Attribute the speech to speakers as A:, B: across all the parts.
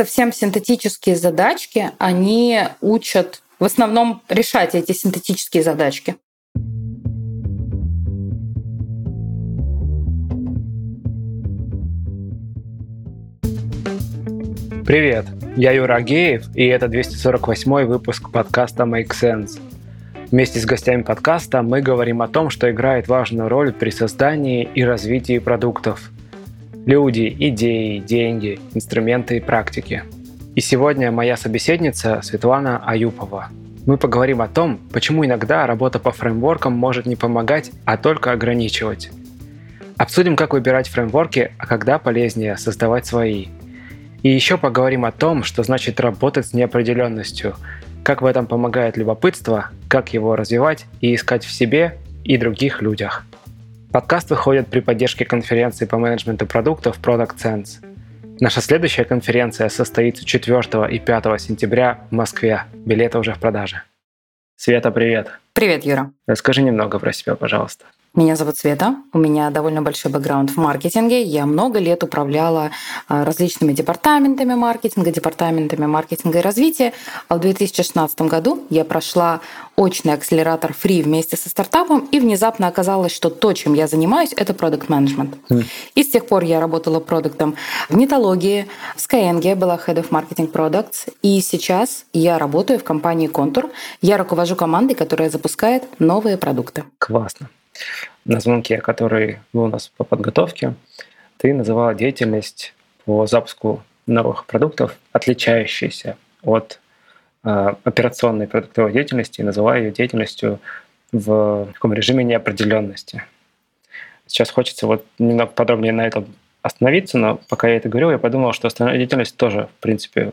A: совсем синтетические задачки, они учат в основном решать эти синтетические задачки.
B: Привет, я Юра Агеев, и это 248 выпуск подкаста Make Sense. Вместе с гостями подкаста мы говорим о том, что играет важную роль при создании и развитии продуктов. Люди, идеи, деньги, инструменты и практики. И сегодня моя собеседница Светлана Аюпова. Мы поговорим о том, почему иногда работа по фреймворкам может не помогать, а только ограничивать. Обсудим, как выбирать фреймворки, а когда полезнее создавать свои – и еще поговорим о том, что значит работать с неопределенностью, как в этом помогает любопытство, как его развивать и искать в себе и других людях. Подкаст выходит при поддержке конференции по менеджменту продуктов Product Sense. Наша следующая конференция состоится 4 и 5 сентября в Москве. Билеты уже в продаже. Света, привет.
A: Привет, Юра.
B: Расскажи немного про себя, пожалуйста.
A: Меня зовут Света, у меня довольно большой бэкграунд в маркетинге. Я много лет управляла а, различными департаментами маркетинга, департаментами маркетинга и развития. А в 2016 году я прошла очный акселератор Free вместе со стартапом, и внезапно оказалось, что то, чем я занимаюсь, это продукт менеджмент mm. И с тех пор я работала продуктом в нетологии, в Skyeng, была Head of Marketing Products, и сейчас я работаю в компании Контур. Я руковожу командой, которая запускает новые продукты.
B: Классно на звонке, который был у нас по подготовке, ты называла деятельность по запуску новых продуктов, отличающейся от э, операционной продуктовой деятельности, и называла ее деятельностью в таком режиме неопределенности. Сейчас хочется вот немного подробнее на этом остановиться, но пока я это говорил, я подумал, что остальная деятельность тоже, в принципе,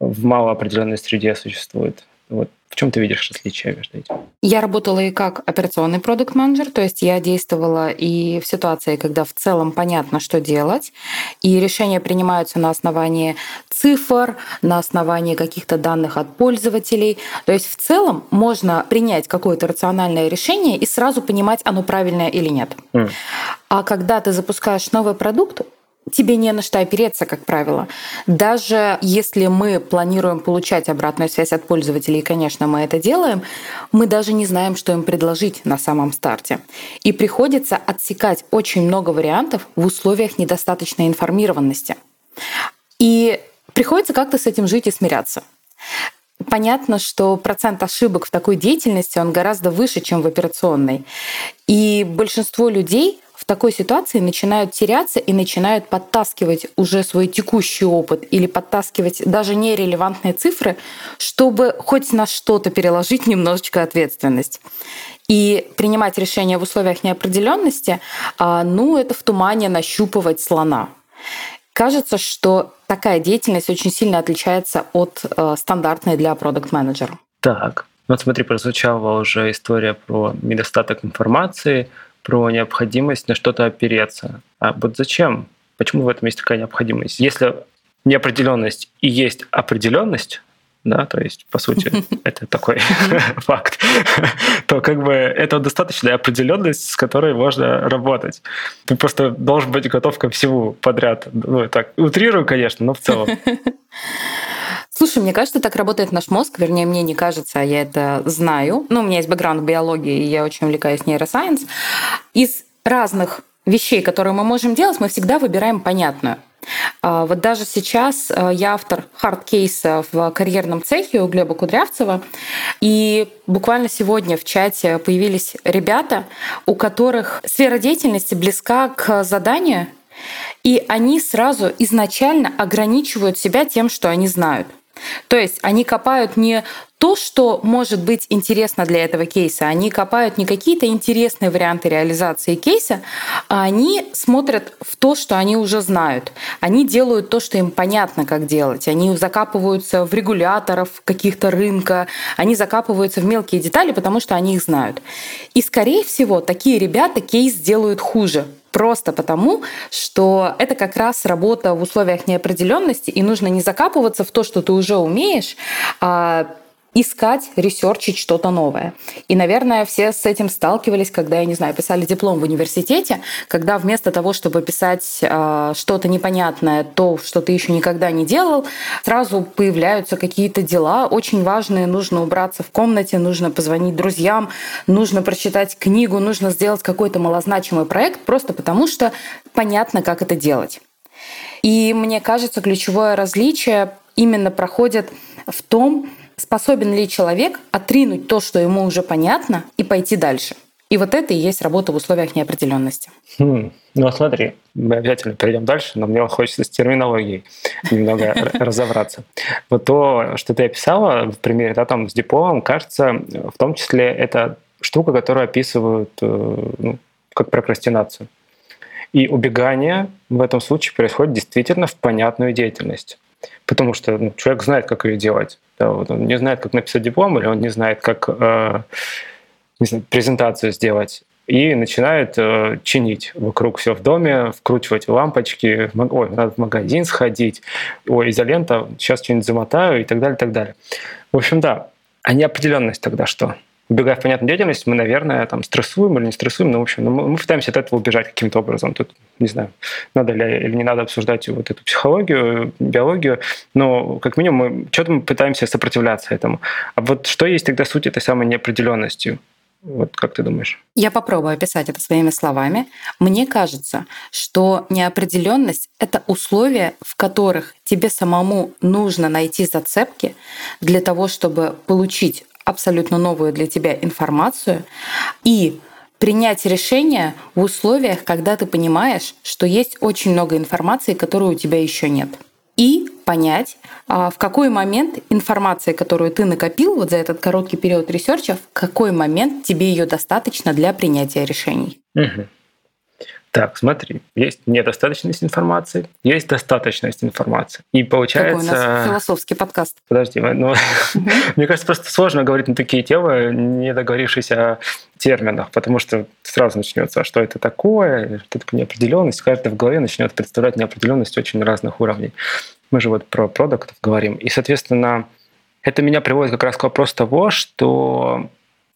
B: в малоопределенной среде существует. Вот в чем ты видишь различия между этим?
A: Я работала и как операционный продукт менеджер то есть я действовала и в ситуации, когда в целом понятно, что делать, и решения принимаются на основании цифр, на основании каких-то данных от пользователей. То есть в целом можно принять какое-то рациональное решение и сразу понимать, оно правильное или нет. Mm. А когда ты запускаешь новый продукт, тебе не на что опереться, как правило. Даже если мы планируем получать обратную связь от пользователей, и, конечно, мы это делаем, мы даже не знаем, что им предложить на самом старте. И приходится отсекать очень много вариантов в условиях недостаточной информированности. И приходится как-то с этим жить и смиряться. Понятно, что процент ошибок в такой деятельности, он гораздо выше, чем в операционной. И большинство людей в такой ситуации начинают теряться и начинают подтаскивать уже свой текущий опыт или подтаскивать даже нерелевантные цифры, чтобы хоть на что-то переложить немножечко ответственность. И принимать решения в условиях неопределенности, а, ну, это в тумане нащупывать слона. Кажется, что такая деятельность очень сильно отличается от э, стандартной для продукт-менеджера.
B: Так, вот смотри, прозвучала уже история про недостаток информации, про необходимость на что-то опереться. А вот зачем? Почему в этом есть такая необходимость? Если неопределенность и есть определенность, да, то есть, по сути, это такой факт, то как бы это достаточная определенность, с которой можно работать. Ты просто должен быть готов ко всему подряд. Ну, так, утрирую, конечно, но в целом.
A: Слушай, мне кажется, так работает наш мозг, вернее, мне не кажется, а я это знаю. Ну, у меня есть бэкграунд в биологии, и я очень увлекаюсь нейросайенс. Из разных вещей, которые мы можем делать, мы всегда выбираем понятную. А, вот даже сейчас а, я автор хард-кейса в карьерном цехе у Глеба Кудрявцева. И буквально сегодня в чате появились ребята, у которых сфера деятельности близка к заданию, и они сразу изначально ограничивают себя тем, что они знают. То есть они копают не то, что может быть интересно для этого кейса. Они копают не какие-то интересные варианты реализации кейса, а они смотрят в то, что они уже знают. Они делают то, что им понятно, как делать. Они закапываются в регуляторов каких-то рынка, они закапываются в мелкие детали, потому что они их знают. И, скорее всего, такие ребята кейс делают хуже, Просто потому, что это как раз работа в условиях неопределенности, и нужно не закапываться в то, что ты уже умеешь, а искать, ресерчить что-то новое. И, наверное, все с этим сталкивались, когда, я не знаю, писали диплом в университете, когда вместо того, чтобы писать э, что-то непонятное, то, что ты еще никогда не делал, сразу появляются какие-то дела очень важные, нужно убраться в комнате, нужно позвонить друзьям, нужно прочитать книгу, нужно сделать какой-то малозначимый проект, просто потому что понятно, как это делать. И мне кажется, ключевое различие именно проходит в том, способен ли человек отринуть то, что ему уже понятно, и пойти дальше. И вот это и есть работа в условиях неопределенности.
B: Хм. Ну, смотри, мы обязательно перейдем дальше, но мне хочется с терминологией немного разобраться. Вот то, что ты описала в примере, да, там с дипломом, кажется, в том числе это штука, которую описывают э, ну, как прокрастинацию. И убегание в этом случае происходит действительно в понятную деятельность. Потому что ну, человек знает, как ее делать. Да, вот он не знает, как написать диплом, или он не знает, как э, не знаю, презентацию сделать. И начинает э, чинить вокруг все в доме, вкручивать лампочки, ой, надо в магазин сходить, ой, изолента, сейчас что-нибудь замотаю и так далее, и так далее. В общем, да, а неопределенность тогда что? Убегая в понятную деятельность, мы, наверное, там стрессуем или не стрессуем, но, в общем, ну, мы пытаемся от этого убежать каким-то образом. Тут, не знаю, надо ли или не надо обсуждать вот эту психологию, биологию, но, как минимум, мы что-то мы пытаемся сопротивляться этому. А вот что есть тогда суть этой самой неопределенностью? Вот как ты думаешь?
A: Я попробую описать это своими словами. Мне кажется, что неопределенность — это условия, в которых тебе самому нужно найти зацепки для того, чтобы получить абсолютно новую для тебя информацию и принять решение в условиях, когда ты понимаешь, что есть очень много информации, которой у тебя еще нет. И понять, а, в какой момент информации, которую ты накопил вот за этот короткий период research а, в какой момент тебе ее достаточно для принятия решений.
B: Угу. Так, смотри, есть недостаточность информации, есть достаточность информации. И получается...
A: Какой у нас философский подкаст.
B: Подожди, ну, мне кажется, просто сложно говорить на такие темы, не договорившись о терминах, потому что сразу начнется, а что это такое, что такое неопределенность. Каждый в голове начнет представлять неопределенность очень разных уровней. Мы же вот про продуктов говорим. И, соответственно, это меня приводит как раз к вопросу того, что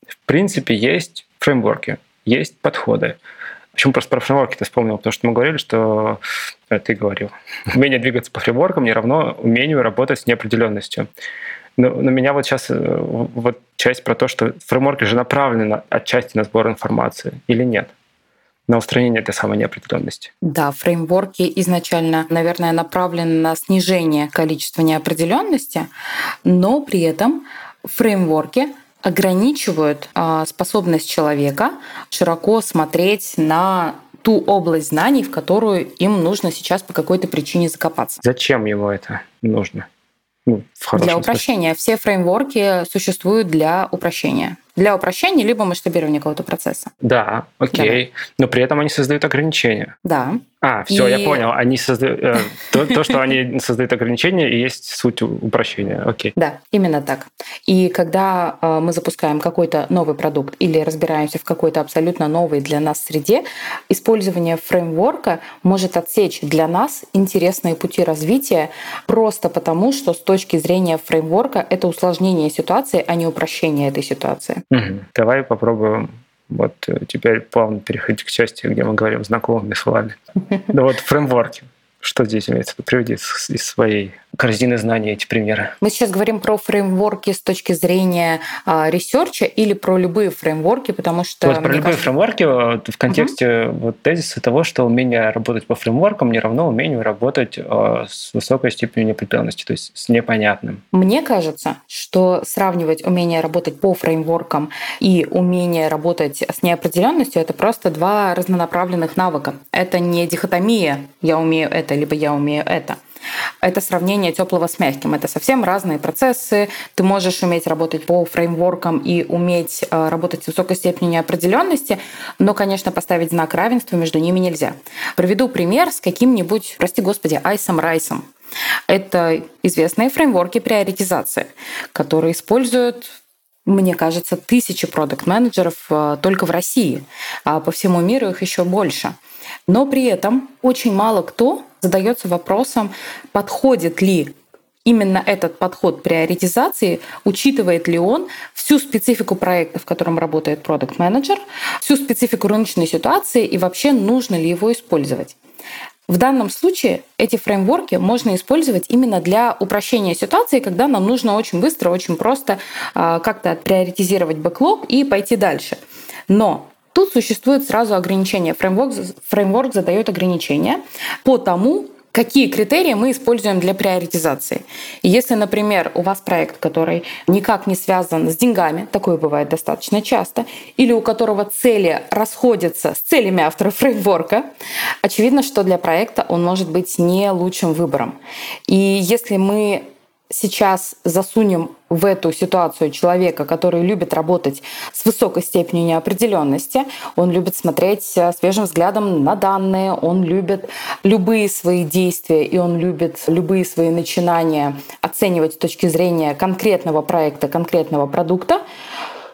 B: в принципе есть фреймворки, есть подходы. Почему просто про фреймворки ты вспомнил? Потому что мы говорили, что э, ты говорил, умение двигаться по фреймворкам не равно умению работать с неопределенностью. Но, но меня вот сейчас э, вот часть про то, что фреймворки же направлены на, отчасти на сбор информации или нет? на устранение этой самой неопределенности.
A: Да, фреймворки изначально, наверное, направлены на снижение количества неопределенности, но при этом фреймворки ограничивают а, способность человека широко смотреть на ту область знаний, в которую им нужно сейчас по какой-то причине закопаться.
B: Зачем ему это нужно?
A: Ну, для упрощения. Смысле. Все фреймворки существуют для упрощения для упрощения либо масштабирования какого-то процесса.
B: Да, окей. Да. Но при этом они создают ограничения.
A: Да.
B: А, все, и... я понял. Они создают э, то, то, что они создают ограничения, и есть суть упрощения. Окей.
A: Да, именно так. И когда э, мы запускаем какой-то новый продукт или разбираемся в какой-то абсолютно новой для нас среде, использование фреймворка может отсечь для нас интересные пути развития просто потому, что с точки зрения фреймворка это усложнение ситуации, а не упрощение этой ситуации.
B: Угу. Давай попробуем вот э, теперь плавно переходить к части, где мы говорим знакомыми словами. Да вот фреймворки. Что здесь имеется? Приведи из своей корзины знаний эти примеры.
A: Мы сейчас говорим про фреймворки с точки зрения а, research а или про любые фреймворки, потому что...
B: Вот про любые кажется... фреймворки в контексте угу. вот тезиса того, что умение работать по фреймворкам не равно умению работать а, с высокой степенью неопределенности, то есть с непонятным.
A: Мне кажется, что сравнивать умение работать по фреймворкам и умение работать с неопределенностью это просто два разнонаправленных навыка. Это не дихотомия «я умею это» либо «я умею это». Это сравнение теплого с мягким. Это совсем разные процессы. Ты можешь уметь работать по фреймворкам и уметь э, работать с высокой степенью неопределенности, но, конечно, поставить знак равенства между ними нельзя. Приведу пример с каким-нибудь, прости господи, айсом райсом. Это известные фреймворки приоритизации, которые используют мне кажется, тысячи продукт-менеджеров э, только в России, а по всему миру их еще больше. Но при этом очень мало кто задается вопросом, подходит ли именно этот подход приоритизации, учитывает ли он всю специфику проекта, в котором работает продукт менеджер всю специфику рыночной ситуации и вообще нужно ли его использовать. В данном случае эти фреймворки можно использовать именно для упрощения ситуации, когда нам нужно очень быстро, очень просто а, как-то приоритизировать бэклог и пойти дальше. Но Тут существует сразу ограничение. Фреймворк, фреймворк задает ограничения по тому, какие критерии мы используем для приоритизации. Если, например, у вас проект, который никак не связан с деньгами, такое бывает достаточно часто, или у которого цели расходятся с целями автора фреймворка, очевидно, что для проекта он может быть не лучшим выбором. И если мы сейчас засунем в эту ситуацию человека, который любит работать с высокой степенью неопределенности, он любит смотреть э, свежим взглядом на данные, он любит любые свои действия и он любит любые свои начинания оценивать с точки зрения конкретного проекта, конкретного продукта,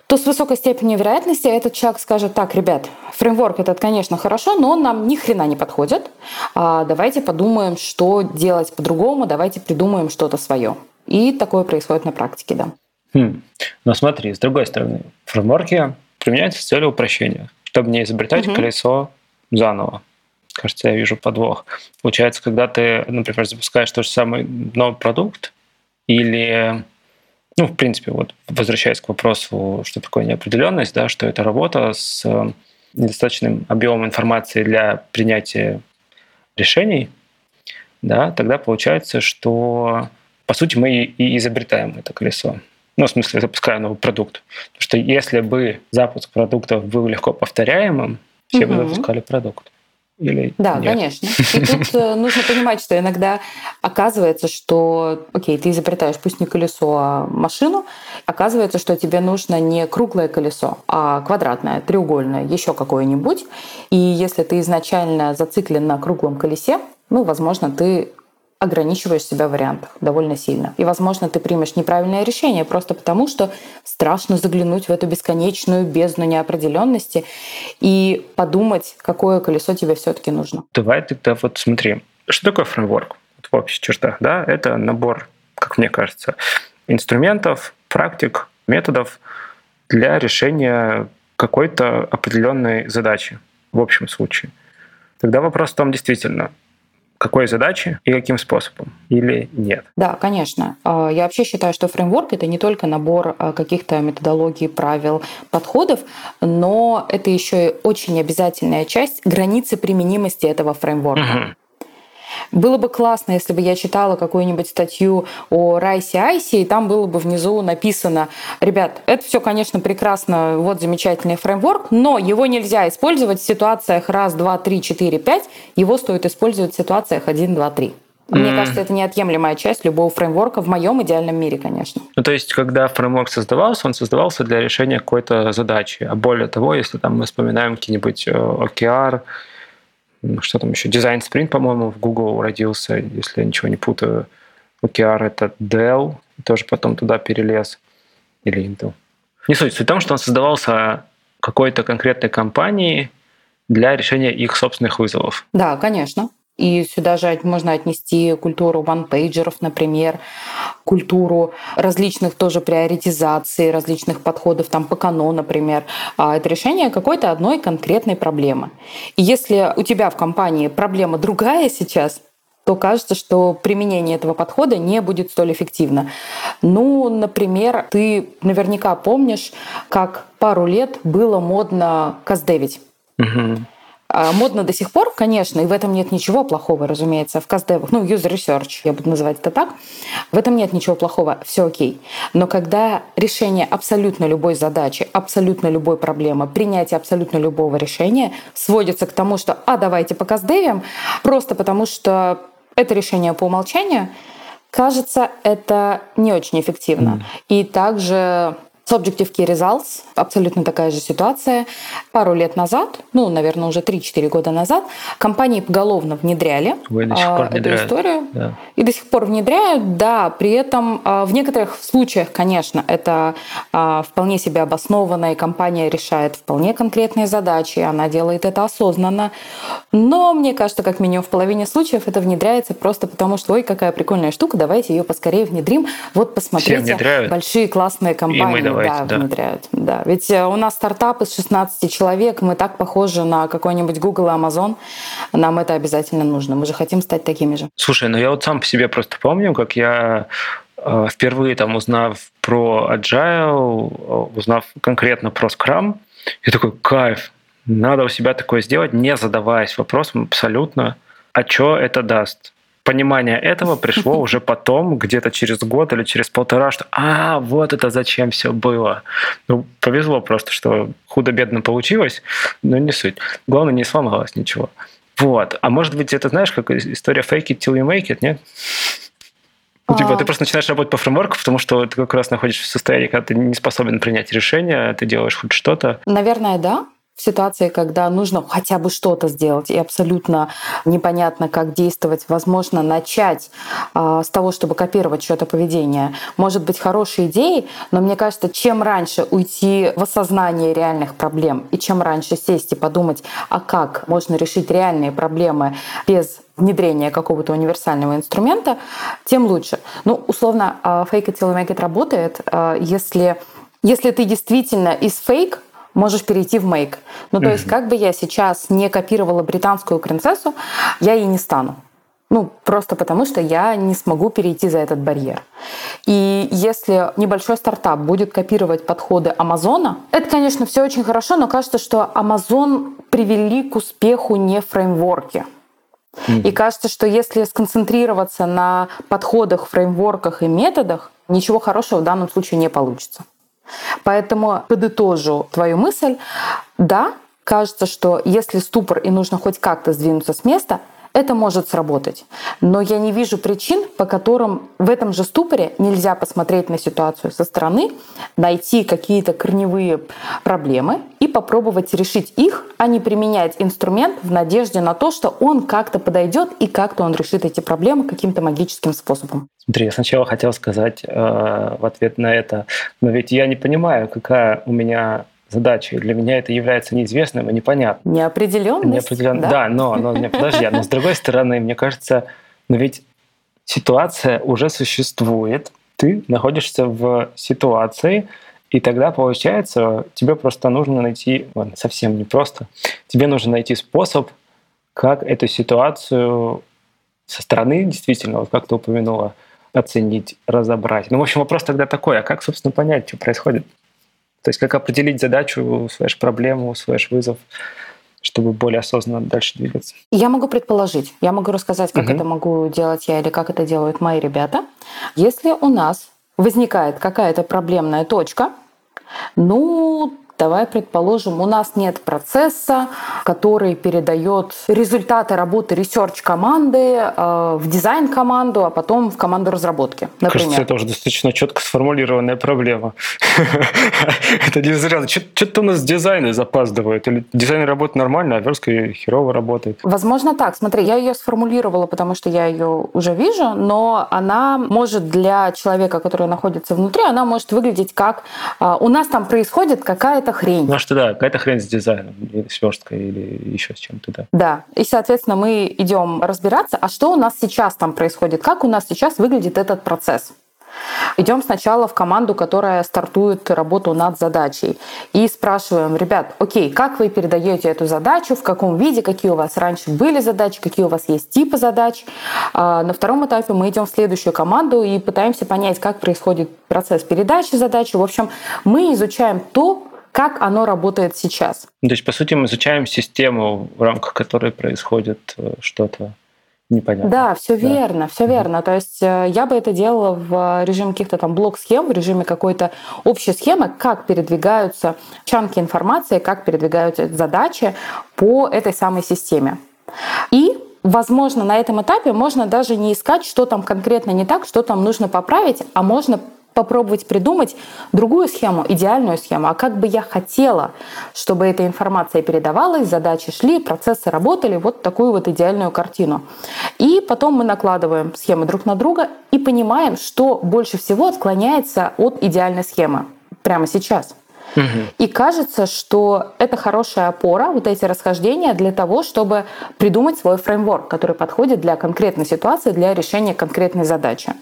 A: то с высокой степенью вероятности этот человек скажет, так, ребят, фреймворк этот, конечно, хорошо, но он нам ни хрена не подходит. А давайте подумаем, что делать по-другому, давайте придумаем что-то свое. И такое происходит на практике, да.
B: Хм. Но смотри, с другой стороны, фреймворки применяются с целью упрощения, чтобы не изобретать угу. колесо заново. Кажется, я вижу подвох. Получается, когда ты, например, запускаешь тот же самый новый продукт или ну, в принципе, вот возвращаясь к вопросу, что такое неопределенность, да, что это работа с э, недостаточным объемом информации для принятия решений, да, тогда получается, что по сути мы и изобретаем это колесо. Ну, в смысле, запуская новый продукт. Потому что если бы запуск продуктов был легко повторяемым, все угу. бы запускали продукт. Или
A: да,
B: нет?
A: конечно. И тут э, нужно понимать, что иногда оказывается, что, окей, ты изобретаешь пусть не колесо, а машину, оказывается, что тебе нужно не круглое колесо, а квадратное, треугольное, еще какое-нибудь. И если ты изначально зациклен на круглом колесе, ну, возможно, ты ограничиваешь себя в вариантах довольно сильно. И, возможно, ты примешь неправильное решение просто потому, что страшно заглянуть в эту бесконечную бездну неопределенности и подумать, какое колесо тебе все-таки нужно.
B: Давай тогда вот смотри, что такое фреймворк вот в общих чертах? Да? Это набор, как мне кажется, инструментов, практик, методов для решения какой-то определенной задачи в общем случае. Тогда вопрос в том, действительно, какой задачи и каким способом или нет?
A: Да, конечно. А, я вообще считаю, что фреймворк это не только набор а, каких-то методологий, правил, подходов, но это еще и очень обязательная часть границы применимости этого фреймворка. Угу. Было бы классно, если бы я читала какую-нибудь статью о Райсе Айсе, и там было бы внизу написано, ребят, это все, конечно, прекрасно, вот замечательный фреймворк, но его нельзя использовать в ситуациях раз, два, три, четыре, пять, его стоит использовать в ситуациях один, два, три. Мне mm. кажется, это неотъемлемая часть любого фреймворка в моем идеальном мире, конечно.
B: Ну, то есть, когда фреймворк создавался, он создавался для решения какой-то задачи. А более того, если там мы вспоминаем какие-нибудь OKR, э, что там еще, дизайн спринт, по-моему, в Google родился, если я ничего не путаю. OKR — это Dell, тоже потом туда перелез, или Intel. Не суть. Суть в том, что он создавался какой-то конкретной компанией для решения их собственных вызовов.
A: Да, конечно. И сюда же можно отнести культуру ванпейджеров, например, культуру различных тоже приоритизаций, различных подходов там по канону, например. А это решение какой-то одной конкретной проблемы. И если у тебя в компании проблема другая сейчас, то кажется, что применение этого подхода не будет столь эффективно. Ну, например, ты наверняка помнишь, как пару лет было модно каздевить. Угу. А, модно до сих пор, конечно, и в этом нет ничего плохого, разумеется, в каздевах, ну, user research, я буду называть это так, в этом нет ничего плохого, все окей. Но когда решение абсолютно любой задачи, абсолютно любой проблемы, принятие абсолютно любого решения сводится к тому, что, а, давайте по каздевим, просто потому что это решение по умолчанию, кажется, это не очень эффективно. Mm. И также Subjective Key Results, абсолютно такая же ситуация. Пару лет назад, ну, наверное, уже 3-4 года назад, компании поголовно внедряли
B: Ой, до сих пор
A: эту историю. Да. И до сих пор внедряют, да, при этом а, в некоторых случаях, конечно, это а, вполне себе обоснованно, и компания решает вполне конкретные задачи, она делает это осознанно. Но мне кажется, как минимум в половине случаев это внедряется просто потому, что, ой, какая прикольная штука, давайте ее поскорее внедрим. Вот посмотрите, большие классные компании да. внедряют. Да. Ведь э, у нас стартап из 16 человек, мы так похожи на какой-нибудь Google и Amazon, нам это обязательно нужно. Мы же хотим стать такими же.
B: Слушай, ну я вот сам по себе просто помню, как я э, впервые там узнав про Agile, э, узнав конкретно про Scrum, я такой, кайф, надо у себя такое сделать, не задаваясь вопросом абсолютно, а что это даст? Понимание этого пришло уже потом, где-то через год или через полтора, что «А, вот это зачем все было». Ну, повезло просто, что худо-бедно получилось, но не суть. Главное, не сломалось ничего. Вот. А может быть, это, знаешь, как история fake it till you make it, нет? Ну, типа, ты просто начинаешь работать по фреймворку, потому что ты как раз находишься в состоянии, когда ты не способен принять решение, ты делаешь хоть что-то.
A: Наверное, да в ситуации, когда нужно хотя бы что-то сделать, и абсолютно непонятно, как действовать, возможно, начать э, с того, чтобы копировать что-то поведение, может быть хорошей идеей, но мне кажется, чем раньше уйти в осознание реальных проблем, и чем раньше сесть и подумать, а как можно решить реальные проблемы без внедрения какого-то универсального инструмента, тем лучше. Ну, условно, fake it till you make it работает, а, если если ты действительно из фейк можешь перейти в make. Ну, то mm-hmm. есть, как бы я сейчас не копировала британскую принцессу, я ей не стану. Ну, просто потому что я не смогу перейти за этот барьер. И если небольшой стартап будет копировать подходы Амазона, это, конечно, все очень хорошо, но кажется, что Амазон привели к успеху не фреймворки. Mm-hmm. И кажется, что если сконцентрироваться на подходах, фреймворках и методах, ничего хорошего в данном случае не получится. Поэтому подытожу твою мысль. Да, кажется, что если ступор и нужно хоть как-то сдвинуться с места, это может сработать. Но я не вижу причин, по которым в этом же ступоре нельзя посмотреть на ситуацию со стороны, найти какие-то корневые проблемы и попробовать решить их, а не применять инструмент в надежде на то, что он как-то подойдет и как-то он решит эти проблемы каким-то магическим способом.
B: Смотри, я сначала хотел сказать э, в ответ на это, но ведь я не понимаю, какая у меня задачей. Для меня это является неизвестным и непонятным.
A: Неопределенность?
B: Неопределен... Да? да, но, но подожди, но с другой стороны, мне кажется, но ведь ситуация уже существует, ты находишься в ситуации, и тогда, получается, тебе просто нужно найти, ладно, совсем не просто, тебе нужно найти способ, как эту ситуацию со стороны, действительно, вот как ты упомянула, оценить, разобрать. Ну, в общем, вопрос тогда такой, а как, собственно, понять, что происходит? То есть как определить задачу, слэш-проблему, слэш-вызов, чтобы более осознанно дальше двигаться?
A: Я могу предположить, я могу рассказать, как угу. это могу делать я или как это делают мои ребята. Если у нас возникает какая-то проблемная точка, ну, Давай предположим, у нас нет процесса, который передает результаты работы research команды э, в дизайн команду, а потом в команду разработки.
B: Например. Кажется, это уже достаточно четко сформулированная проблема. Это не зря. Что-то у нас дизайны запаздывают. Или дизайн работает нормально, а верстка херово работает.
A: Возможно так. Смотри, я ее сформулировала, потому что я ее уже вижу, но она может для человека, который находится внутри, она может выглядеть как э, у нас там происходит какая-то какая-то хрень.
B: А что да, какая-то хрень с дизайном, сверсткой, или еще с чем-то, да.
A: Да, и, соответственно, мы идем разбираться, а что у нас сейчас там происходит, как у нас сейчас выглядит этот процесс. Идем сначала в команду, которая стартует работу над задачей. И спрашиваем, ребят, окей, как вы передаете эту задачу, в каком виде, какие у вас раньше были задачи, какие у вас есть типы задач. А, на втором этапе мы идем в следующую команду и пытаемся понять, как происходит процесс передачи задачи. В общем, мы изучаем то, как оно работает сейчас.
B: То есть, по сути, мы изучаем систему, в рамках которой происходит э, что-то непонятно.
A: Да, все да. верно, все верно. То есть э, я бы это делала в режиме каких-то там блок-схем, в режиме какой-то общей схемы, как передвигаются чанки информации, как передвигаются задачи по этой самой системе. И Возможно, на этом этапе можно даже не искать, что там конкретно не так, что там нужно поправить, а можно попробовать придумать другую схему, идеальную схему, а как бы я хотела, чтобы эта информация передавалась, задачи шли, процессы работали, вот такую вот идеальную картину. И потом мы накладываем схемы друг на друга и понимаем, что больше всего отклоняется от идеальной схемы прямо сейчас. И кажется, что это хорошая опора, вот эти расхождения для того, чтобы придумать свой фреймворк, который подходит для конкретной ситуации, для решения конкретной задачи.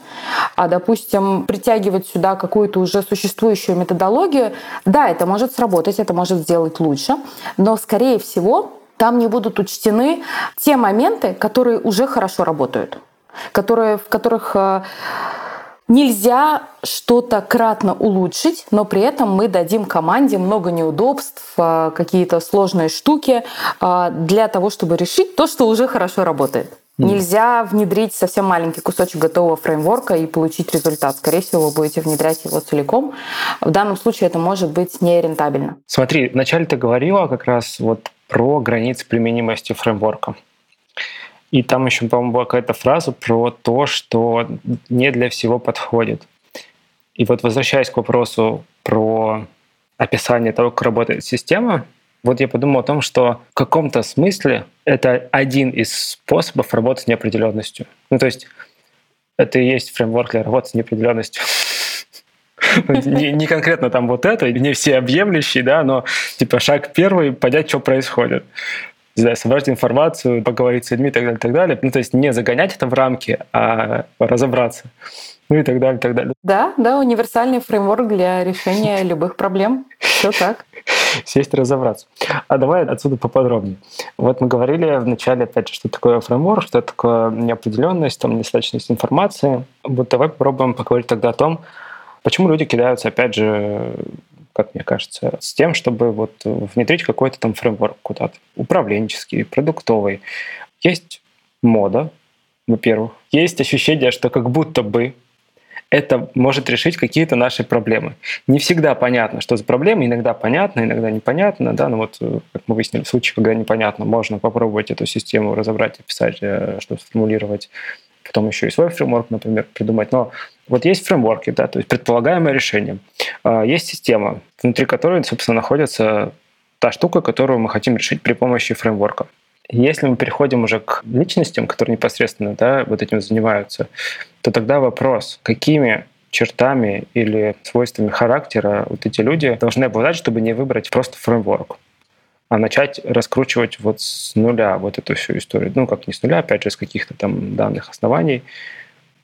A: А, допустим, притягивать сюда какую-то уже существующую методологию, да, это может сработать, это может сделать лучше, но, скорее всего, там не будут учтены те моменты, которые уже хорошо работают, которые, в которых э, Нельзя что-то кратно улучшить, но при этом мы дадим команде много неудобств, а, какие-то сложные штуки а, для того, чтобы решить то, что уже хорошо работает. Mm. Нельзя внедрить совсем маленький кусочек готового фреймворка и получить результат. Скорее всего, вы будете внедрять его целиком. В данном случае это может быть нерентабельно.
B: Смотри, вначале ты говорила как раз вот про границы применимости фреймворка. И там еще, по-моему, была какая-то фраза про то, что не для всего подходит. И вот возвращаясь к вопросу про описание того, как работает система, вот я подумал о том, что в каком-то смысле это один из способов работать с неопределенностью. Ну, то есть это и есть фреймворк для работы с неопределенностью. Не, не конкретно там вот это, не все объемлющие, да, но типа шаг первый — понять, что происходит знаю, собрать информацию, поговорить с людьми и так далее, и так далее. Ну, то есть не загонять это в рамки, а разобраться. Ну и так далее, и так далее.
A: Да, да, универсальный фреймворк для решения любых проблем. Все так.
B: Сесть и разобраться. А давай отсюда поподробнее. Вот мы говорили вначале, опять же, что такое фреймворк, что такое неопределенность, там, недостаточность информации. Вот давай попробуем поговорить тогда о том, почему люди кидаются, опять же, как мне кажется, с тем, чтобы вот внедрить какой-то там фреймворк куда-то, управленческий, продуктовый. Есть мода, во-первых. Есть ощущение, что как будто бы это может решить какие-то наши проблемы. Не всегда понятно, что за проблемы, иногда понятно, иногда непонятно, да, но вот, как мы выяснили, в случае, когда непонятно, можно попробовать эту систему разобрать, описать, э, чтобы сформулировать потом еще и свой фреймворк, например, придумать. Но вот есть фреймворки, да, то есть предполагаемое решение. А, есть система, внутри которой, собственно, находится та штука, которую мы хотим решить при помощи фреймворка. Если мы переходим уже к личностям, которые непосредственно да, вот этим занимаются, то тогда вопрос, какими чертами или свойствами характера вот эти люди должны обладать, чтобы не выбрать просто фреймворк а начать раскручивать вот с нуля вот эту всю историю. Ну, как не с нуля, опять же, с каких-то там данных оснований.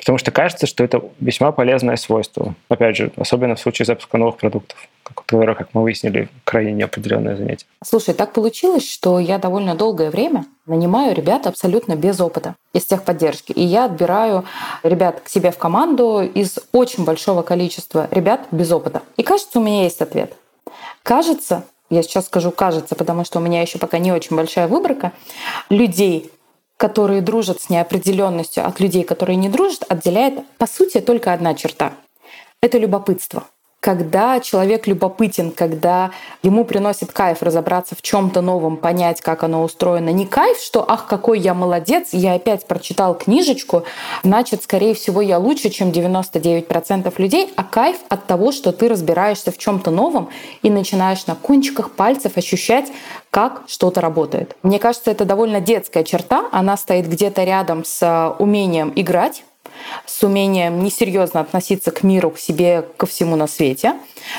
B: Потому что кажется, что это весьма полезное свойство. Опять же, особенно в случае запуска новых продуктов, которые, как мы выяснили, крайне неопределенное занятие.
A: Слушай, так получилось, что я довольно долгое время нанимаю ребят абсолютно без опыта из техподдержки. И я отбираю ребят к себе в команду из очень большого количества ребят без опыта. И кажется, у меня есть ответ. Кажется, я сейчас скажу кажется, потому что у меня еще пока не очень большая выборка, людей, которые дружат с неопределенностью от людей, которые не дружат, отделяет по сути только одна черта. Это любопытство когда человек любопытен, когда ему приносит кайф разобраться в чем-то новом, понять, как оно устроено. Не кайф, что «ах, какой я молодец, я опять прочитал книжечку, значит, скорее всего, я лучше, чем 99% людей», а кайф от того, что ты разбираешься в чем-то новом и начинаешь на кончиках пальцев ощущать, как что-то работает. Мне кажется, это довольно детская черта, она стоит где-то рядом с умением играть, с умением несерьезно относиться к миру, к себе, ко всему на свете.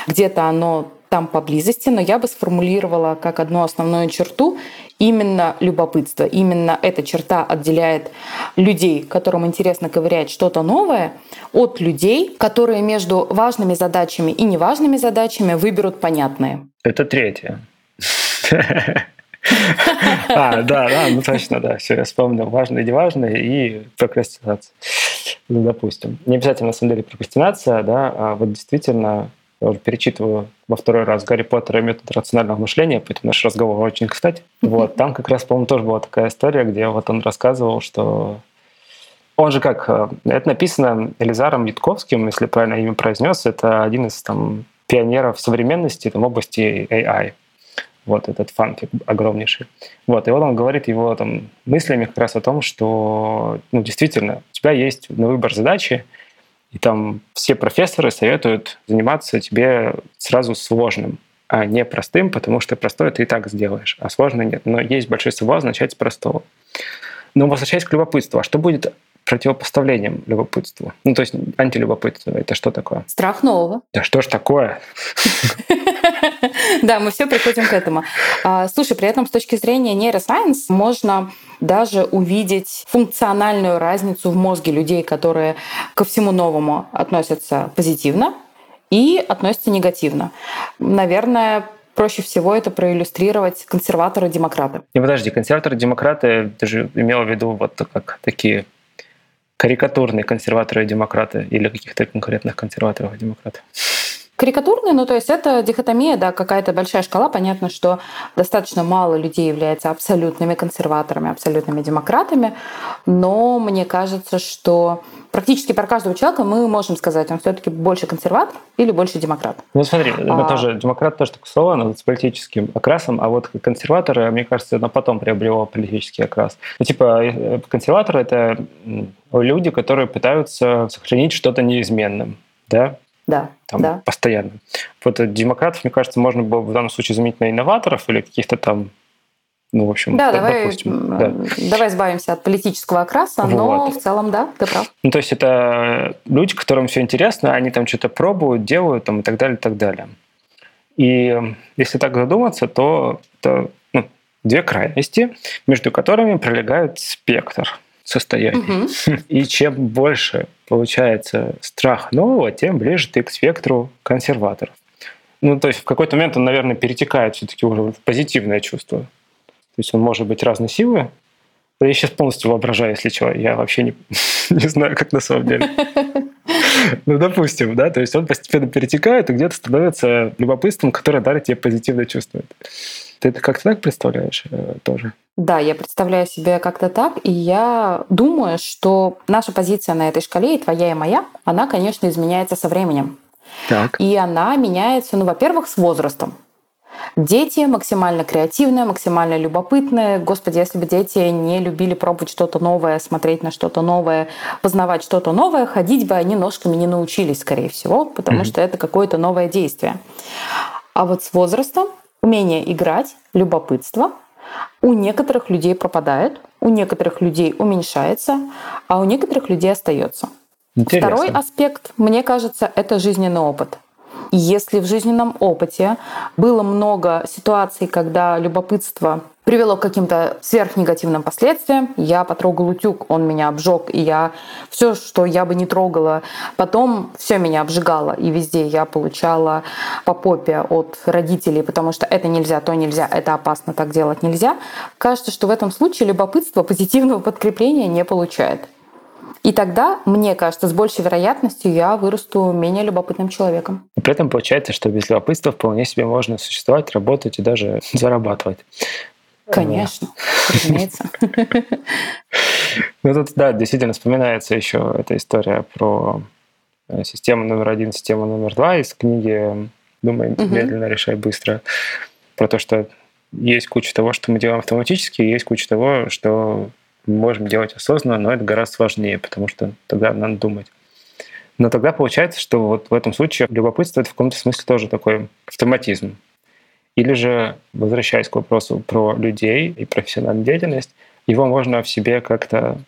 A: Где-то оно там поблизости, но я бы сформулировала как одну основную черту именно любопытство. Именно эта черта отделяет людей, которым интересно ковырять что-то новое, от людей, которые между важными задачами и неважными задачами выберут понятные.
B: Это третье. А, да, да, ну точно, да, все, я вспомнил. Важное и неважное и прокрастинация. Ну, допустим. Не обязательно, на самом деле, прокрастинация, да, а вот действительно я уже перечитываю во второй раз Гарри Поттера и метод рационального мышления, поэтому наш разговор очень кстати. Вот, там как раз, по-моему, тоже была такая история, где вот он рассказывал, что он же как, э, это написано Элизаром Ютковским, если правильно имя произнес, это один из там пионеров современности там, в области AI вот этот фанк огромнейший. Вот, и вот он говорит его там мыслями как раз о том, что, ну, действительно, у тебя есть на выбор задачи, И там все профессоры советуют заниматься тебе сразу сложным, а не простым, потому что простое ты и так сделаешь, а сложное нет. Но есть большой соблазн начать с простого. Но возвращаясь к любопытству, а что будет противопоставлением любопытству? Ну, то есть антилюбопытство, это что такое?
A: Страх нового.
B: Да что ж такое?
A: Да, мы все приходим к этому. А, слушай, при этом с точки зрения нейросайенс можно даже увидеть функциональную разницу в мозге людей, которые ко всему новому относятся позитивно и относятся негативно. Наверное, проще всего это проиллюстрировать консерваторы-демократы.
B: Не, подожди, консерваторы-демократы, ты же имел в виду вот как такие карикатурные консерваторы и демократы или каких-то конкретных консерваторов и демократов?
A: Карикатурные, ну то есть это дихотомия, да, какая-то большая шкала. Понятно, что достаточно мало людей является абсолютными консерваторами, абсолютными демократами, но мне кажется, что практически про каждого человека мы можем сказать, он все-таки больше консерватор или больше демократ.
B: Ну смотри, а... тоже демократ тоже такое слово, но с политическим окрасом, а вот консерваторы, мне кажется, на потом приобрело политический окрас. Ну, типа э, консерваторы это люди, которые пытаются сохранить что-то неизменным, да?
A: Да,
B: там,
A: да.
B: постоянно. Вот демократов, мне кажется, можно было в данном случае заменить на инноваторов или каких-то там ну, в общем,
A: да, давай, допустим, да. давай избавимся от политического окраса, вот. но в целом, да, ты прав.
B: Ну, то есть это люди, которым все интересно, они там что-то пробуют, делают там, и так далее, и так далее. И если так задуматься, то это ну, две крайности, между которыми пролегает спектр состояний. Угу. И чем больше получается страх нового, тем ближе ты к спектру консерваторов. Ну, то есть в какой-то момент он, наверное, перетекает все-таки уже в позитивное чувство. То есть он может быть разной силы. Я сейчас полностью воображаю, если что. Я вообще не, не знаю, как на самом деле. Ну, допустим, да, то есть он постепенно перетекает и где-то становится любопытством, которое дарит тебе позитивное чувство. Ты это как-то так представляешь э, тоже?
A: Да, я представляю себе как-то так, и я думаю, что наша позиция на этой шкале, и твоя, и моя, она, конечно, изменяется со временем.
B: Так.
A: И она меняется, ну, во-первых, с возрастом. Дети максимально креативные, максимально любопытные. Господи, если бы дети не любили пробовать что-то новое, смотреть на что-то новое, познавать что-то новое, ходить бы они ножками не научились, скорее всего, потому mm-hmm. что это какое-то новое действие. А вот с возрастом умение играть, любопытство у некоторых людей пропадает, у некоторых людей уменьшается, а у некоторых людей остается. Интересно. Второй аспект, мне кажется, это жизненный опыт. Если в жизненном опыте было много ситуаций, когда любопытство привело к каким-то сверхнегативным последствиям. Я потрогал утюг, он меня обжег, и я все, что я бы не трогала, потом все меня обжигало, и везде я получала по попе от родителей, потому что это нельзя, то нельзя, это опасно, так делать нельзя. Кажется, что в этом случае любопытство позитивного подкрепления не получает. И тогда, мне кажется, с большей вероятностью я вырасту менее любопытным человеком.
B: При этом получается, что без любопытства вполне себе можно существовать, работать и даже зарабатывать.
A: Конечно, разумеется.
B: Ну тут, да, действительно вспоминается еще эта история про э, систему номер один, систему номер два из книги «Думай медленно, решай быстро». Про то, что есть куча того, что мы делаем автоматически, есть куча того, что мы можем делать осознанно, но это гораздо сложнее, потому что тогда надо думать. Но тогда получается, что вот в этом случае любопытство это в каком-то смысле тоже такой автоматизм. Или же, возвращаясь к вопросу про людей и профессиональную деятельность, его можно в себе как-то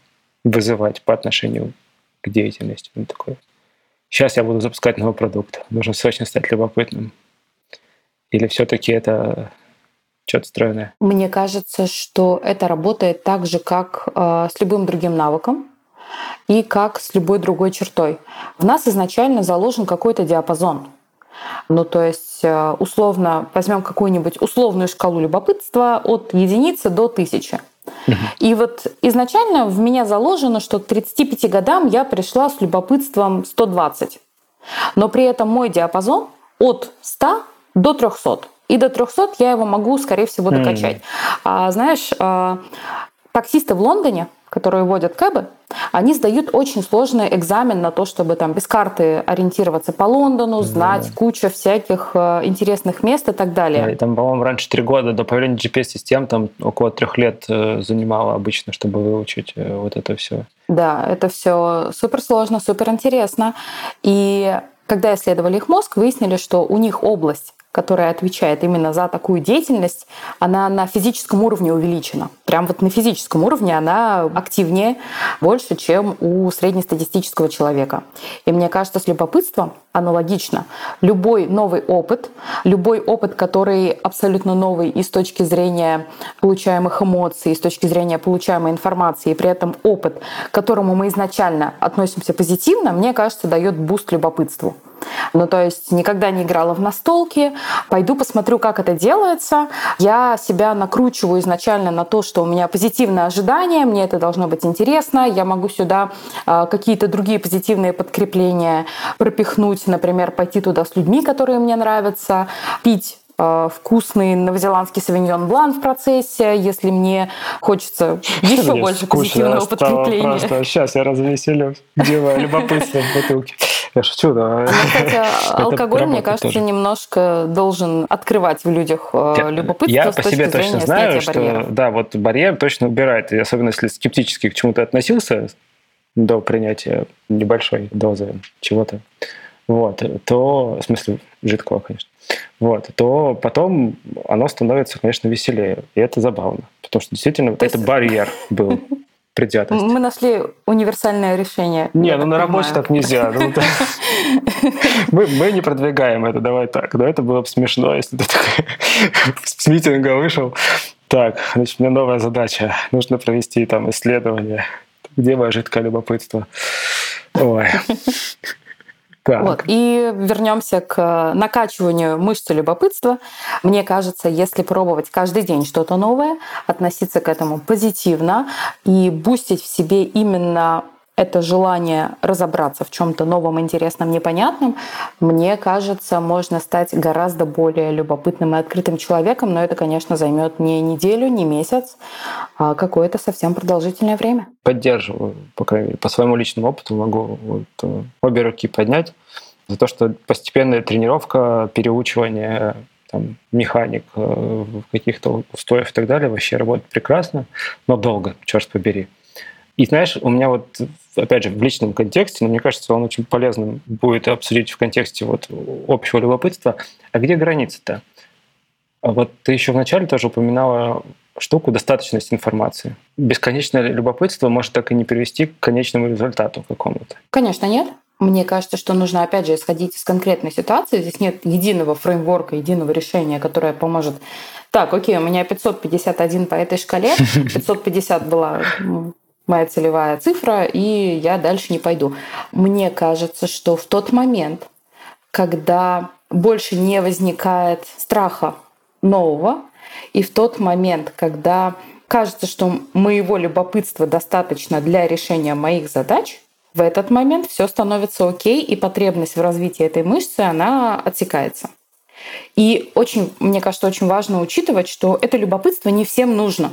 B: вызывать по отношению к деятельности. Он такой, сейчас я буду запускать новый продукт, нужно срочно стать любопытным. Или все-таки это что-то стройное?
A: Мне кажется, что это работает так же, как э, с любым другим навыком и как с любой другой чертой. В нас изначально заложен какой-то диапазон. Ну, то есть, э, условно, возьмем какую-нибудь условную шкалу любопытства от единицы до тысячи. И вот изначально в меня заложено, что к 35 годам я пришла с любопытством 120. Но при этом мой диапазон от 100 до 300. И до 300 я его могу, скорее всего, докачать. Mm. А, знаешь, а, таксисты в Лондоне, которые водят кэбы, они сдают очень сложный экзамен на то, чтобы там без карты ориентироваться по Лондону, знать да. кучу всяких э, интересных мест и так далее.
B: Да, и там, по-моему, раньше три года до появления GPS-систем там около трех лет э, занимало обычно, чтобы выучить э, вот это все.
A: Да, это все супер сложно, супер интересно. И когда исследовали их мозг, выяснили, что у них область которая отвечает именно за такую деятельность, она на физическом уровне увеличена. Прям вот на физическом уровне она активнее, больше, чем у среднестатистического человека. И мне кажется, с любопытством аналогично. Любой новый опыт, любой опыт, который абсолютно новый и с точки зрения получаемых эмоций, и с точки зрения получаемой информации, и при этом опыт, к которому мы изначально относимся позитивно, мне кажется, дает boost любопытству. Ну, то есть никогда не играла в настолки, пойду посмотрю, как это делается. Я себя накручиваю изначально на то, что у меня позитивное ожидание, мне это должно быть интересно, я могу сюда а, какие-то другие позитивные подкрепления пропихнуть, например, пойти туда с людьми, которые мне нравятся, пить а, вкусный новозеландский савиньон блан в процессе, если мне хочется еще больше позитивного подкрепления.
B: Просто сейчас я развеселюсь, делаю любопытство в бутылке. Я шучу, да.
A: Но, кстати, алкоголь, мне кажется, тоже. немножко должен открывать в людях э, я, любопытство
B: Я по себе точно знаю, что барьеров. да, вот барьер точно убирает, и особенно если скептически к чему-то относился до принятия небольшой дозы чего-то, вот, то, в смысле, жидкого, конечно, вот, то потом оно становится, конечно, веселее. И это забавно. Потому что действительно то это есть... барьер был предвзятость.
A: Мы нашли универсальное решение.
B: Не, ну на работе так нельзя. Ну, мы, не продвигаем это, давай так. Да, это было бы смешно, если ты с митинга вышел. Так, значит, у меня новая задача. Нужно провести там исследование. Где моя жидкое любопытство? Ой.
A: Так. Вот. И вернемся к накачиванию мышцы любопытства. Мне кажется, если пробовать каждый день что-то новое, относиться к этому позитивно и бустить в себе именно это желание разобраться в чем-то новом, интересном, непонятном, мне кажется, можно стать гораздо более любопытным и открытым человеком, но это, конечно, займет не неделю, не месяц, а какое-то совсем продолжительное время.
B: Поддерживаю, по крайней мере, по своему личному опыту могу вот, э, обе руки поднять за то, что постепенная тренировка, переучивание там, механик э, каких-то устоях и так далее вообще работает прекрасно, но долго, черт побери. И знаешь, у меня вот, опять же, в личном контексте, но мне кажется, он очень полезным будет обсудить в контексте вот общего любопытства. А где граница-то? А вот ты еще вначале тоже упоминала штуку достаточность информации. Бесконечное любопытство может так и не привести к конечному результату какому-то.
A: Конечно, нет. Мне кажется, что нужно, опять же, исходить из конкретной ситуации. Здесь нет единого фреймворка, единого решения, которое поможет. Так, окей, у меня 551 по этой шкале. 550 была моя целевая цифра, и я дальше не пойду. Мне кажется, что в тот момент, когда больше не возникает страха нового, и в тот момент, когда кажется, что моего любопытства достаточно для решения моих задач, в этот момент все становится окей, и потребность в развитии этой мышцы, она отсекается. И очень, мне кажется, очень важно учитывать, что это любопытство не всем нужно.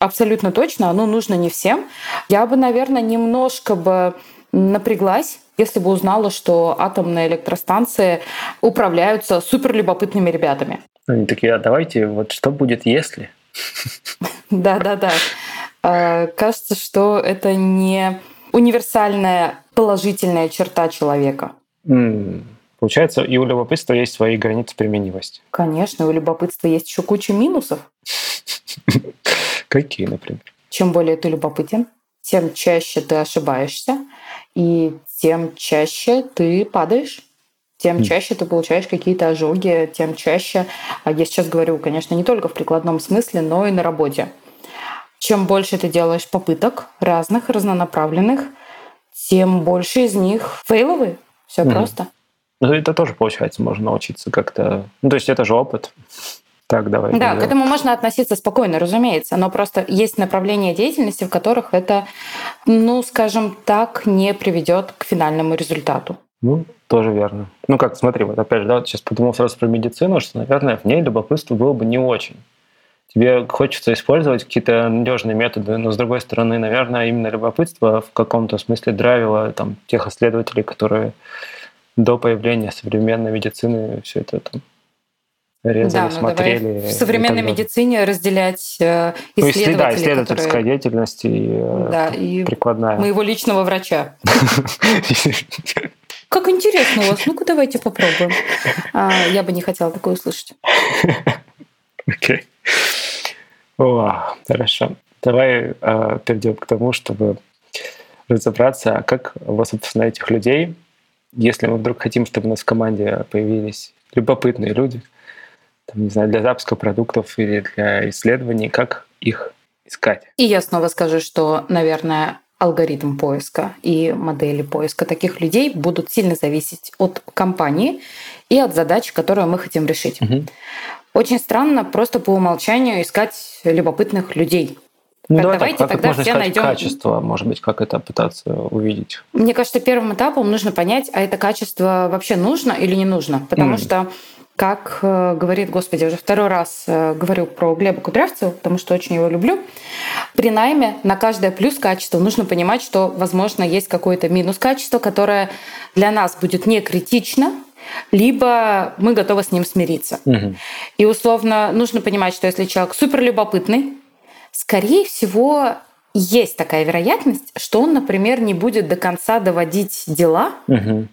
A: Абсолютно точно, оно нужно не всем. Я бы, наверное, немножко бы напряглась, если бы узнала, что атомные электростанции управляются суперлюбопытными ребятами.
B: Они такие, а давайте, вот что будет, если?
A: Да-да-да. А, кажется, что это не универсальная положительная черта человека.
B: Получается, и у любопытства есть свои границы применимости.
A: Конечно, у любопытства есть еще куча минусов.
B: Какие, например?
A: Чем более ты любопытен, тем чаще ты ошибаешься, и тем чаще ты падаешь тем чаще ты получаешь какие-то ожоги, тем чаще, а я сейчас говорю, конечно, не только в прикладном смысле, но и на работе. Чем больше ты делаешь попыток разных, разнонаправленных, тем больше из них фейловые. Все mm. просто.
B: Ну, это тоже, получается, можно научиться как-то... Ну, то есть это же опыт. Так, давай.
A: Да, к этому можно относиться спокойно, разумеется, но просто есть направления деятельности, в которых это, ну, скажем так, не приведет к финальному результату.
B: Ну, тоже верно. Ну, как, смотри, вот опять же, да, вот сейчас подумал сразу про медицину, что, наверное, в ней любопытство было бы не очень. тебе хочется использовать какие-то надежные методы, но с другой стороны, наверное, именно любопытство в каком-то смысле драйвило там, тех исследователей, которые до появления современной медицины все это там резали, да, ну смотрели.
A: В современной медицине разделять э, исследователей, ну, да,
B: исследовательская которые... деятельность и, э, да, и прикладная.
A: моего личного врача. Как интересно у вас. Ну-ка, давайте попробуем. А, я бы не хотела такое услышать.
B: Окей. Хорошо. Давай э, перейдем к тому, чтобы разобраться, а как вас, собственно, этих людей, если мы вдруг хотим, чтобы у нас в команде появились любопытные люди, там, не знаю, для запуска продуктов или для исследований, как их искать?
A: И я снова скажу, что, наверное, алгоритм поиска и модели поиска таких людей будут сильно зависеть от компании и от задач, которые мы хотим решить. Угу. Очень странно просто по умолчанию искать любопытных людей.
B: Ну, давай давайте так, тогда можно все найдем качество, может быть, как это пытаться увидеть.
A: Мне кажется, первым этапом нужно понять, а это качество вообще нужно или не нужно, потому mm. что как э, говорит, господи, уже второй раз э, говорю про Глеба Кудрявцева, потому что очень его люблю. При найме на каждое плюс качество нужно понимать, что, возможно, есть какое-то минус качество, которое для нас будет не критично, либо мы готовы с ним смириться. Угу. И условно нужно понимать, что если человек супер любопытный, скорее всего, есть такая вероятность, что он, например, не будет до конца доводить дела. Угу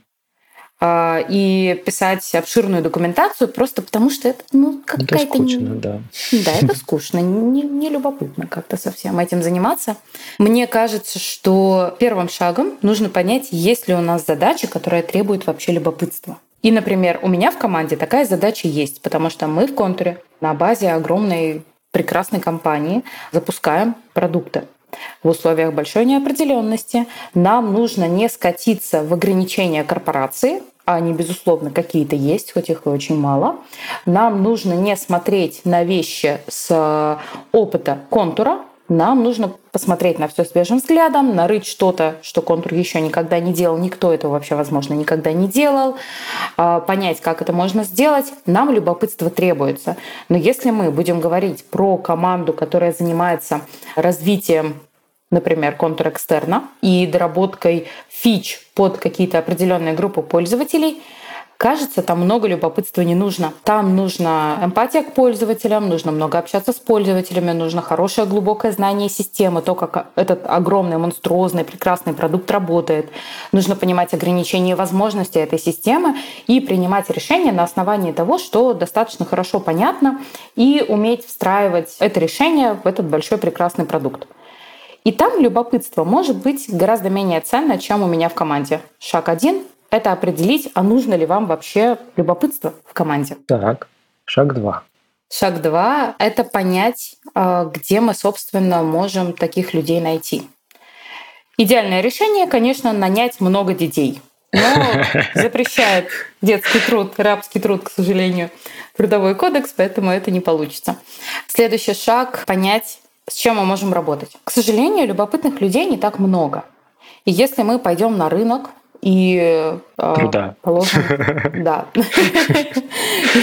A: и писать обширную документацию просто потому, что это ну, какая-то...
B: Это скучно, да.
A: Да, это скучно, не, не любопытно как-то совсем этим заниматься. Мне кажется, что первым шагом нужно понять, есть ли у нас задача, которая требует вообще любопытства. И, например, у меня в команде такая задача есть, потому что мы в контуре на базе огромной прекрасной компании запускаем продукты в условиях большой неопределенности. Нам нужно не скатиться в ограничения корпорации, а они, безусловно, какие-то есть, хоть их и очень мало. Нам нужно не смотреть на вещи с опыта контура, нам нужно посмотреть на все свежим взглядом, нарыть что-то, что контур еще никогда не делал, никто этого вообще, возможно, никогда не делал, а, понять, как это можно сделать. Нам любопытство требуется. Но если мы будем говорить про команду, которая занимается развитием например, контур экстерна и доработкой фич под какие-то определенные группы пользователей, кажется, там много любопытства не нужно. Там нужна эмпатия к пользователям, нужно много общаться с пользователями, нужно хорошее глубокое знание системы, то, как этот огромный, монструозный, прекрасный продукт работает. Нужно понимать ограничения и возможности этой системы и принимать решения на основании того, что достаточно хорошо понятно, и уметь встраивать это решение в этот большой прекрасный продукт. И там любопытство может быть гораздо менее ценно, чем у меня в команде. Шаг один — это определить, а нужно ли вам вообще любопытство в команде.
B: Так, шаг два.
A: Шаг два — это понять, а, где мы, собственно, можем таких людей найти. Идеальное решение, конечно, нанять много детей. Но запрещает детский труд, рабский труд, к сожалению, трудовой кодекс, поэтому это не получится. Следующий шаг — понять, с чем мы можем работать. К сожалению, любопытных людей не так много. И если мы пойдем на рынок и
B: э,
A: положим, да,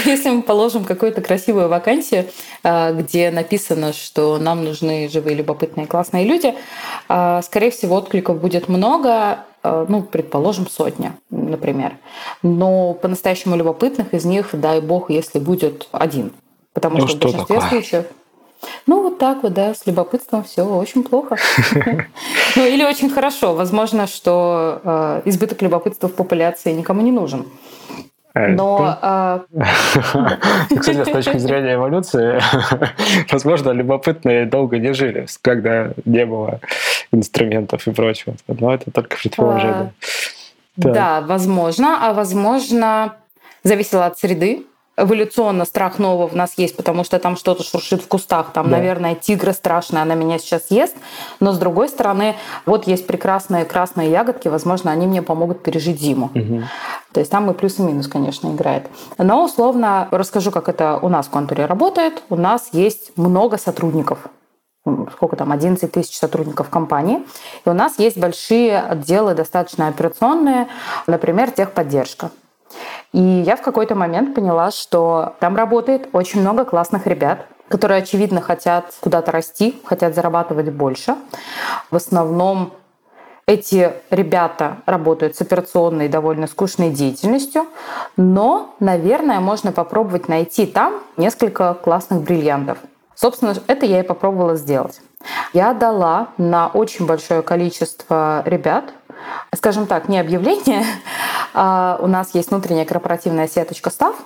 A: если мы положим какую-то красивую вакансию, э, где написано, что нам нужны живые, любопытные, классные люди, э, скорее всего откликов будет много, э, ну, предположим, сотня, например. Но по-настоящему любопытных из них, дай бог, если будет один. Потому ну, что, что в большинстве такое? случаев ну, вот так вот, да, с любопытством все очень плохо. Ну, или очень хорошо. Возможно, что э, избыток любопытства в популяции никому не нужен.
B: Э, Но, э, кстати, с точки зрения эволюции, возможно, любопытные долго не жили, когда не было инструментов и прочего. Но это только предположение.
A: Да, возможно. А возможно, зависело от среды эволюционно страх нового в нас есть, потому что там что-то шуршит в кустах, там, да. наверное, тигра страшная, она меня сейчас ест, но с другой стороны, вот есть прекрасные красные ягодки, возможно, они мне помогут пережить зиму. Угу. То есть там и плюс и минус, конечно, играет. Но условно расскажу, как это у нас в контуре работает. У нас есть много сотрудников сколько там, 11 тысяч сотрудников компании. И у нас есть большие отделы, достаточно операционные, например, техподдержка. И я в какой-то момент поняла, что там работает очень много классных ребят, которые, очевидно, хотят куда-то расти, хотят зарабатывать больше. В основном эти ребята работают с операционной довольно скучной деятельностью, но, наверное, можно попробовать найти там несколько классных бриллиантов. Собственно, это я и попробовала сделать. Я дала на очень большое количество ребят, скажем так, не объявление, а у нас есть внутренняя корпоративная сеточка «Став».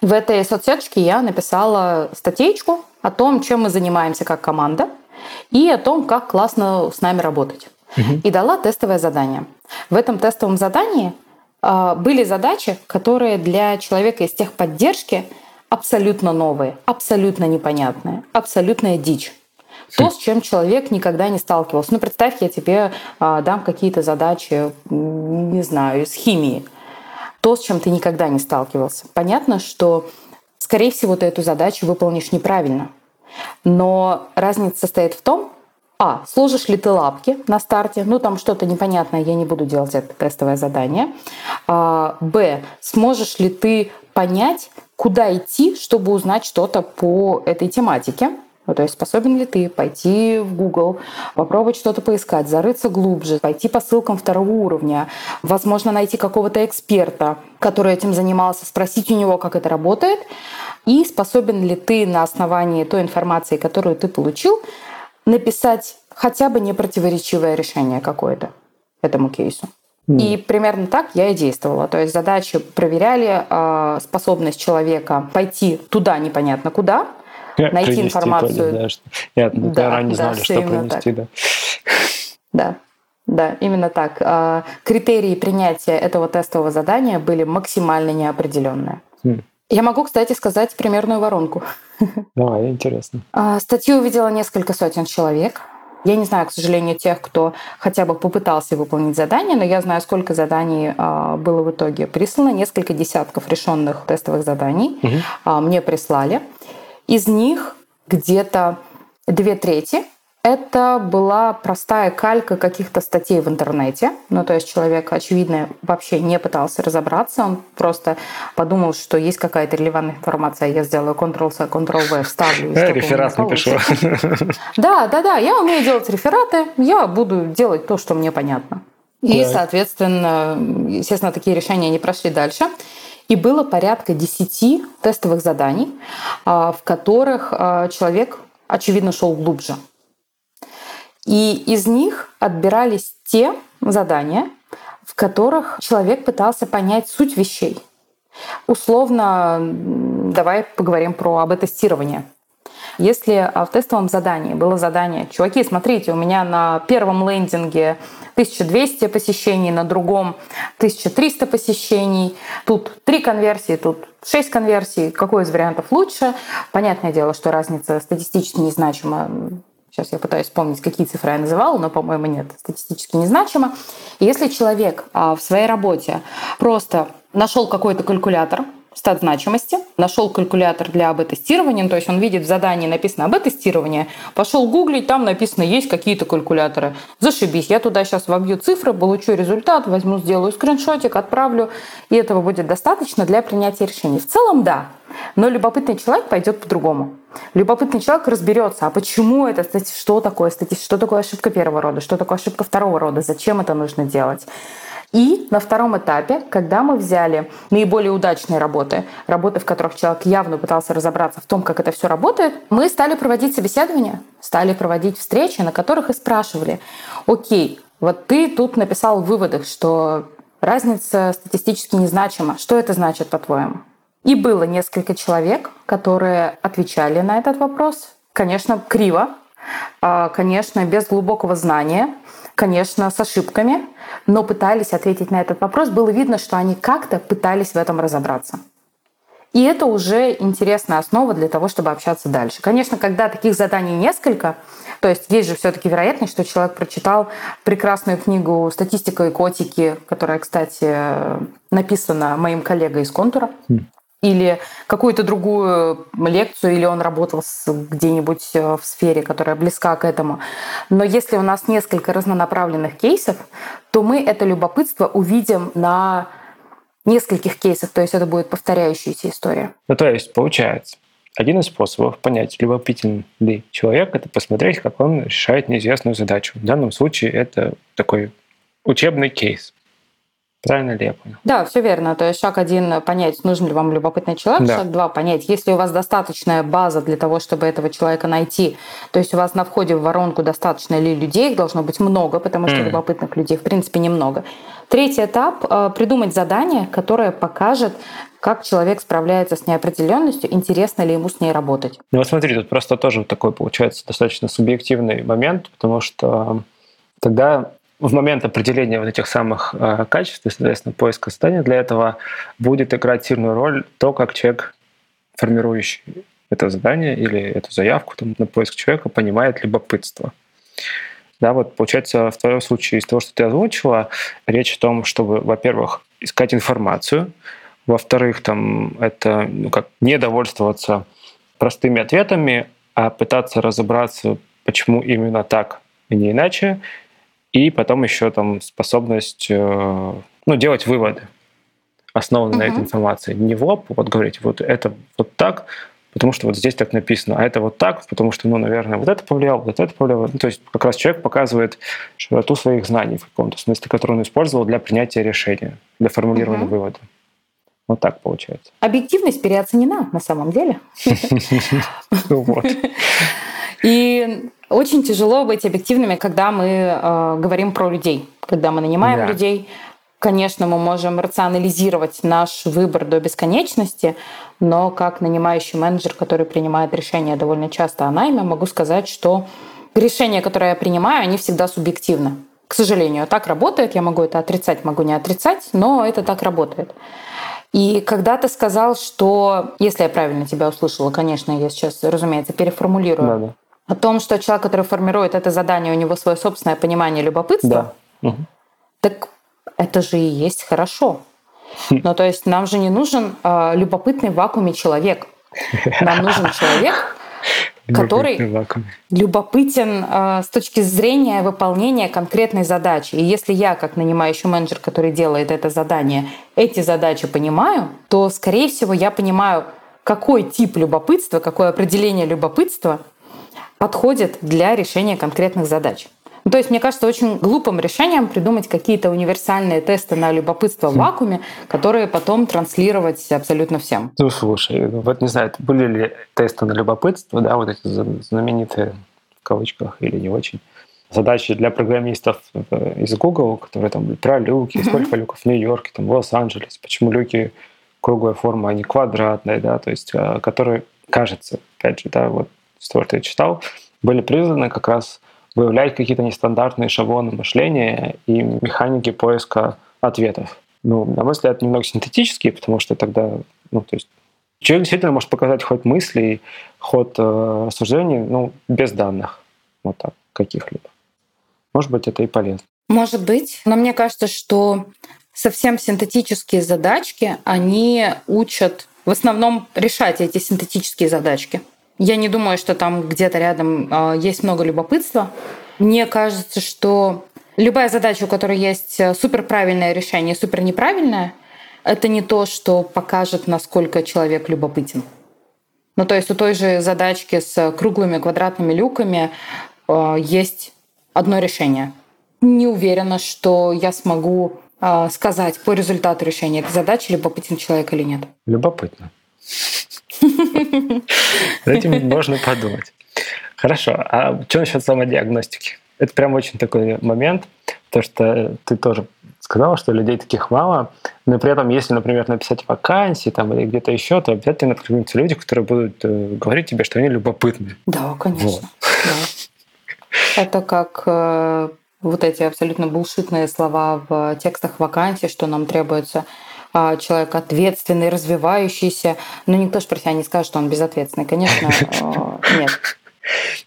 A: В этой соцсеточке я написала статейку о том, чем мы занимаемся как команда, и о том, как классно с нами работать и дала тестовое задание. В этом тестовом задании а, были задачи, которые для человека из техподдержки абсолютно новые, абсолютно непонятные, абсолютная дичь. То, с чем человек никогда не сталкивался. Ну, представь, я тебе а, дам какие-то задачи, не знаю, из химии. То, с чем ты никогда не сталкивался. Понятно, что, скорее всего, ты эту задачу выполнишь неправильно. Но разница состоит в том, а. Сложишь ли ты лапки на старте? Ну, там что-то непонятное, я не буду делать это тестовое задание. А, Б. Сможешь ли ты понять, куда идти, чтобы узнать что-то по этой тематике? Ну, то есть способен ли ты пойти в Google, попробовать что-то поискать, зарыться глубже, пойти по ссылкам второго уровня, возможно, найти какого-то эксперта, который этим занимался, спросить у него, как это работает, и способен ли ты на основании той информации, которую ты получил, написать хотя бы непротиворечивое решение какое-то этому кейсу. Mm. И примерно так я и действовала. То есть задачи проверяли э, способность человека пойти туда непонятно куда, найти принести информацию.
B: да, что... Нет, да, да, знали, что принести, так. да.
A: Да. Да, именно так. А, критерии принятия этого тестового задания были максимально неопределенные. Mm. Я могу, кстати, сказать примерную воронку.
B: Давай, интересно.
A: А, статью увидела несколько сотен человек. Я не знаю, к сожалению, тех, кто хотя бы попытался выполнить задание, но я знаю, сколько заданий а, было в итоге прислано. Несколько десятков решенных тестовых заданий угу. мне прислали. Из них где-то две трети это была простая калька каких-то статей в интернете. Ну, то есть человек, очевидно, вообще не пытался разобраться. Он просто подумал, что есть какая-то релевантная информация. Я сделаю Ctrl-C, Ctrl-V, вставлю.
B: Я реферат напишу.
A: Да, да, да. Я умею делать рефераты. Я буду делать то, что мне понятно. И, соответственно, естественно, такие решения не прошли дальше. И было порядка 10 тестовых заданий, а, в которых а, человек, очевидно, шел глубже. И из них отбирались те задания, в которых человек пытался понять суть вещей. Условно, давай поговорим про АБ-тестирование. Если в тестовом задании было задание, чуваки, смотрите, у меня на первом лендинге 1200 посещений, на другом 1300 посещений, тут три конверсии, тут шесть конверсий, какой из вариантов лучше? Понятное дело, что разница статистически незначима Сейчас я пытаюсь вспомнить, какие цифры я называла, но, по-моему, нет, статистически незначимо. если человек а, в своей работе просто нашел какой-то калькулятор, стат значимости, нашел калькулятор для АБ-тестирования, то есть он видит в задании написано АБ-тестирование, пошел гуглить, там написано есть какие-то калькуляторы. Зашибись, я туда сейчас вобью цифры, получу результат, возьму, сделаю скриншотик, отправлю, и этого будет достаточно для принятия решений. В целом, да, но любопытный человек пойдет по-другому. Любопытный человек разберется, а почему это, что такое статистика, что такое ошибка первого рода, что такое ошибка второго рода, зачем это нужно делать. И на втором этапе, когда мы взяли наиболее удачные работы, работы, в которых человек явно пытался разобраться в том, как это все работает, мы стали проводить собеседования, стали проводить встречи, на которых и спрашивали, окей, вот ты тут написал в выводах, что разница статистически незначима. Что это значит, по-твоему? И было несколько человек, которые отвечали на этот вопрос. Конечно, криво, конечно, без глубокого знания, конечно, с ошибками, но пытались ответить на этот вопрос. Было видно, что они как-то пытались в этом разобраться. И это уже интересная основа для того, чтобы общаться дальше. Конечно, когда таких заданий несколько, то есть есть же все-таки вероятность, что человек прочитал прекрасную книгу «Статистика и котики», которая, кстати, написана моим коллегой из «Контура», хм или какую-то другую лекцию, или он работал где-нибудь э, в сфере, которая близка к этому. Но если у нас несколько разнонаправленных кейсов, то мы это любопытство увидим на нескольких кейсах, то есть это будет повторяющаяся история.
B: Ну, то есть, получается, один из способов понять, любопытен ли человек, это посмотреть, как он решает неизвестную задачу. В данном случае это такой учебный кейс. Правильно ли я понял?
A: Да, все верно. То есть шаг один – понять, нужен ли вам любопытный человек. Да. Шаг два – понять, есть ли у вас достаточная база для того, чтобы этого человека найти. То есть у вас на входе в воронку достаточно ли людей, их должно быть много, потому что mm. любопытных людей, в принципе, немного. Третий этап э, – придумать задание, которое покажет, как человек справляется с неопределенностью, интересно ли ему с ней работать.
B: Ну вот смотри, тут просто тоже такой получается достаточно субъективный момент, потому что тогда в момент определения вот этих самых э, качеств, соответственно, поиска состояния, для этого будет играть сильную роль то, как человек, формирующий это задание или эту заявку там, на поиск человека, понимает любопытство. Да, вот получается в твоем случае из того, что ты озвучила, речь о том, чтобы, во-первых, искать информацию, во-вторых, там это ну, как не довольствоваться простыми ответами, а пытаться разобраться, почему именно так, и не иначе, и потом еще там способность э, ну, делать выводы, основанные uh-huh. на этой информации. Не в лоб, вот говорить, вот это вот так, потому что вот здесь так написано, а это вот так, потому что, ну, наверное, вот это повлияло, вот это повлияло. Ну, то есть как раз человек показывает широту своих знаний в каком-то смысле, который он использовал для принятия решения, для формулирования uh-huh. вывода. Вот так получается.
A: Объективность переоценена на самом деле. Вот. И очень тяжело быть объективными, когда мы э, говорим про людей, когда мы нанимаем да. людей. Конечно, мы можем рационализировать наш выбор до бесконечности, но как нанимающий менеджер, который принимает решения довольно часто о найме, могу сказать, что решения, которые я принимаю, они всегда субъективны. К сожалению, так работает. Я могу это отрицать, могу не отрицать, но это так работает. И когда ты сказал, что, если я правильно тебя услышала, конечно, я сейчас, разумеется, переформулирую, да, да о том, что человек, который формирует это задание, у него свое собственное понимание любопытства, да. угу. так это же и есть хорошо. Хм. Ну, то есть нам же не нужен э, любопытный в вакууме человек. Нам нужен человек, который любопытен э, с точки зрения выполнения конкретной задачи. И если я, как нанимающий менеджер, который делает это задание, эти задачи понимаю, то, скорее всего, я понимаю, какой тип любопытства, какое определение любопытства подходит для решения конкретных задач. Ну, то есть, мне кажется, очень глупым решением придумать какие-то универсальные тесты на любопытство в вакууме, которые потом транслировать абсолютно всем.
B: Ну, слушай, вот не знаю, были ли тесты на любопытство, да, вот эти знаменитые в кавычках или не очень, задачи для программистов из Google, которые там про люки, mm-hmm. сколько люков в Нью-Йорке, там, в Лос-Анджелесе, почему люки круглая форма, а не квадратная, да, то есть, а, которые, кажется, опять же, да, вот я читал, были призваны как раз выявлять какие-то нестандартные шаблоны мышления и механики поиска ответов. Ну, на мой взгляд, немного синтетические, потому что тогда, ну, то есть человек действительно может показать ход мыслей, ход э, рассуждений, ну, без данных, вот так, каких-либо. Может быть, это и полезно.
A: Может быть, но мне кажется, что совсем синтетические задачки, они учат в основном решать эти синтетические задачки. Я не думаю, что там где-то рядом э, есть много любопытства. Мне кажется, что любая задача, у которой есть э, суперправильное решение, супер неправильное, это не то, что покажет, насколько человек любопытен. Ну, то есть у той же задачки с круглыми квадратными люками э, есть одно решение. Не уверена, что я смогу э, сказать по результату решения этой задачи, любопытен человек или нет.
B: Любопытно. Этим можно подумать. Хорошо. А что насчет самодиагностики? Это прям очень такой момент, то что ты тоже сказала, что людей таких мало, но при этом, если, например, написать вакансии там, или где-то еще, то обязательно откликнутся люди, которые будут э, говорить тебе, что они любопытны.
A: Да, конечно. Вот. Да. Это как э, вот эти абсолютно булшитные слова в текстах вакансий, что нам требуется человек ответственный, развивающийся. Но никто же про себя не скажет, что он безответственный. Конечно, э, нет.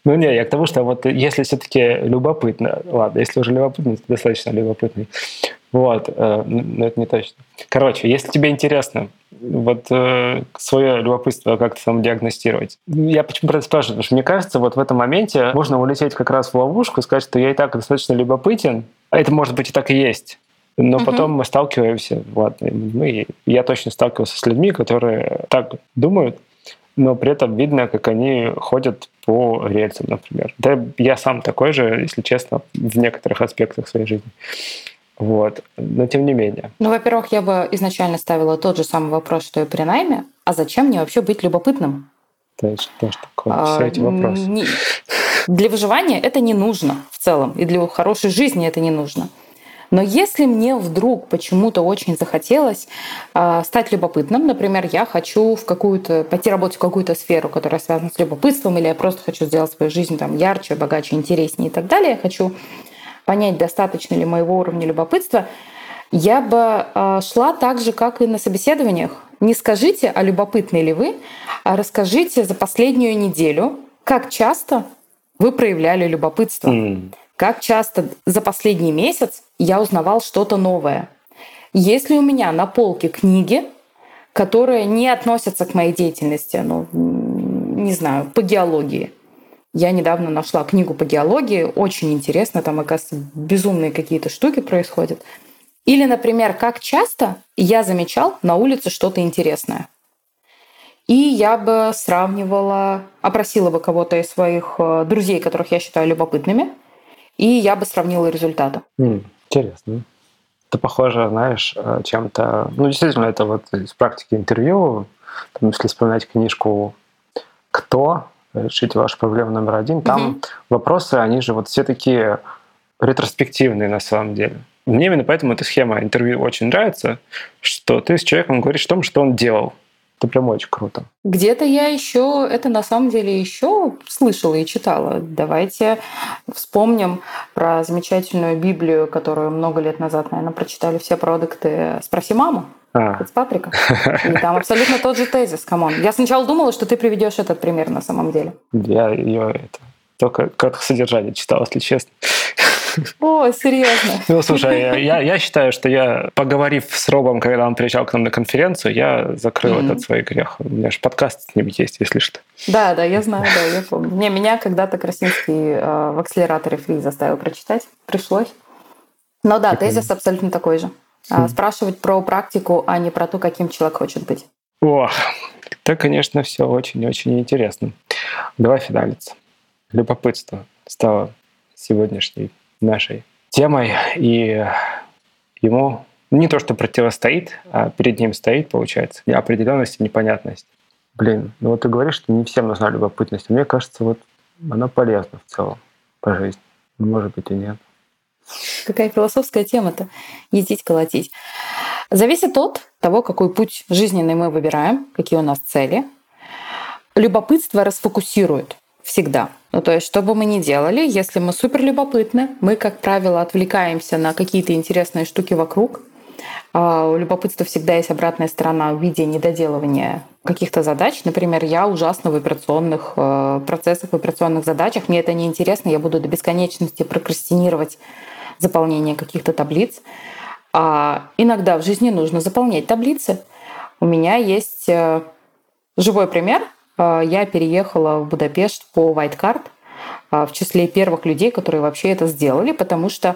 B: Ну не, я к тому, что вот если все-таки любопытно, ладно, если уже любопытно, то достаточно любопытный. Вот, э, но это не точно. Короче, если тебе интересно вот э, свое любопытство как-то сам диагностировать, я почему про это спрашиваю? Потому что мне кажется, вот в этом моменте можно улететь как раз в ловушку и сказать, что я и так достаточно любопытен, а это может быть и так и есть. Но угу. потом мы сталкиваемся, ладно, мы, я точно сталкивался с людьми, которые так думают, но при этом видно, как они ходят по рельсам, например. Да, я сам такой же, если честно, в некоторых аспектах своей жизни. Вот. Но тем не менее.
A: Ну, во-первых, я бы изначально ставила тот же самый вопрос, что и при найме. А зачем мне вообще быть любопытным?
B: То есть тоже такое, а, все эти вопросы. Не,
A: для выживания это не нужно в целом, и для хорошей жизни это не нужно. Но если мне вдруг почему-то очень захотелось э, стать любопытным, например, я хочу в какую-то пойти работать в какую-то сферу, которая связана с любопытством, или я просто хочу сделать свою жизнь там ярче, богаче, интереснее и так далее, я хочу понять, достаточно ли моего уровня любопытства, я бы э, шла так же, как и на собеседованиях. Не скажите, а любопытны ли вы, а расскажите за последнюю неделю, как часто вы проявляли любопытство. Mm. Как часто за последний месяц я узнавал что-то новое. Если у меня на полке книги, которые не относятся к моей деятельности, ну, не знаю, по геологии. Я недавно нашла книгу по геологии, очень интересно, там, оказывается, безумные какие-то штуки происходят. Или, например, как часто я замечал на улице что-то интересное. И я бы сравнивала, опросила бы кого-то из своих э, друзей, которых я считаю любопытными, и я бы сравнила результаты.
B: Интересно. Это похоже, знаешь, э, чем-то... Ну, действительно, это вот из практики интервью, там, если вспоминать книжку «Кто? Решите вашу проблему номер один», там mm-hmm. вопросы, они же вот все такие ретроспективные на самом деле. Мне именно поэтому эта схема интервью очень нравится, что ты с человеком говоришь о том, что он делал. Это прям очень круто.
A: Где-то я еще это на самом деле еще слышала и читала. Давайте вспомним про замечательную Библию, которую много лет назад, наверное, прочитали все продукты «Спроси маму». А. Патрика. И там абсолютно тот же тезис, come on. Я сначала думала, что ты приведешь этот пример на самом деле.
B: Я ее это только как содержание читал, если честно.
A: О, серьезно?
B: Ну, слушай, я, я считаю, что я, поговорив с Робом, когда он приезжал к нам на конференцию, я закрыл mm-hmm. этот свой грех. У меня же подкаст с ним есть, если что.
A: Да, да, я знаю, да, я помню. Не, меня когда-то Красинский э, в акселераторе ФРИИ заставил прочитать. Пришлось. Но да, тезис абсолютно такой же. А, спрашивать про практику, а не про то, каким человек хочет быть.
B: Ох, это, конечно, все очень-очень интересно. Давай финалиться. Любопытство стало сегодняшней нашей темой, и ему не то, что противостоит, а перед ним стоит, получается, определенность и непонятность. Блин, ну вот ты говоришь, что не всем нужна любопытность, мне кажется, вот она полезна в целом по жизни. Ну, может быть, и нет.
A: Какая философская тема-то? Ездить, колотить. Зависит от того, какой путь жизненный мы выбираем, какие у нас цели. Любопытство расфокусирует всегда. Ну, то есть, что бы мы ни делали, если мы супер любопытны, мы, как правило, отвлекаемся на какие-то интересные штуки вокруг. А у любопытства всегда есть обратная сторона в виде недоделывания каких-то задач. Например, я ужасно в операционных э, процессах, в операционных задачах. Мне это не интересно, я буду до бесконечности прокрастинировать заполнение каких-то таблиц. А иногда в жизни нужно заполнять таблицы. У меня есть э, живой пример – я переехала в Будапешт по White Card а, в числе первых людей, которые вообще это сделали, потому что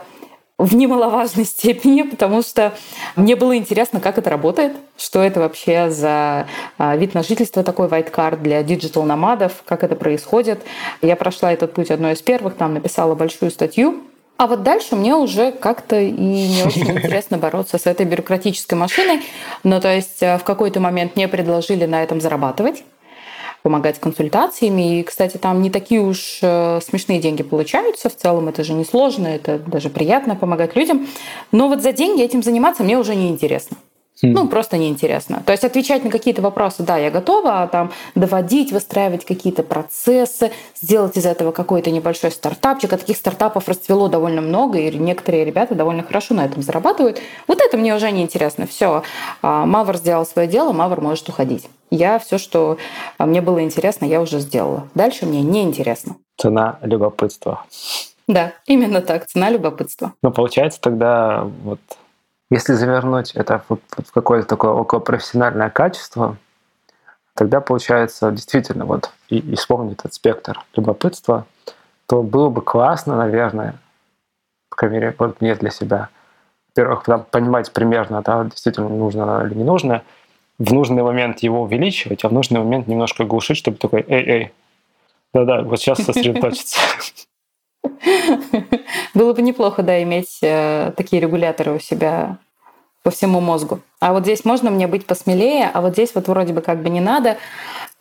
A: в немаловажной степени, потому что мне было интересно, как это работает, что это вообще за а, вид на жительство такой white card для digital nomad ов, как это происходит. Я прошла этот путь одной из первых, там написала большую статью. А вот дальше мне уже как-то и не очень интересно бороться с этой бюрократической машиной. Ну, то есть в какой-то момент мне предложили на этом зарабатывать помогать консультациями. И, кстати, там не такие уж э, смешные деньги получаются. В целом это же несложно, это даже приятно помогать людям. Но вот за деньги этим заниматься мне уже не интересно. Хм. Ну, просто неинтересно. То есть отвечать на какие-то вопросы, да, я готова, а там доводить, выстраивать какие-то процессы, сделать из этого какой-то небольшой стартапчик. А таких стартапов расцвело довольно много, и некоторые ребята довольно хорошо на этом зарабатывают. Вот это мне уже неинтересно. Все, а, Мавр сделал свое дело, Мавр может уходить. Я все, что а, мне было интересно, я уже сделала. Дальше мне неинтересно.
B: Цена любопытства.
A: Да, именно так, цена любопытства.
B: Ну, получается тогда вот если завернуть это в, какое-то такое околопрофессиональное качество, тогда получается действительно вот и, и вспомнить этот спектр любопытства, то было бы классно, наверное, по крайней мере, вот мне для себя, во-первых, понимать примерно, да, действительно нужно или не нужно, в нужный момент его увеличивать, а в нужный момент немножко глушить, чтобы такой, эй, эй, да-да, вот сейчас сосредоточиться.
A: Было бы неплохо, да, иметь э, такие регуляторы у себя по всему мозгу. А вот здесь можно мне быть посмелее, а вот здесь вот вроде бы как бы не надо.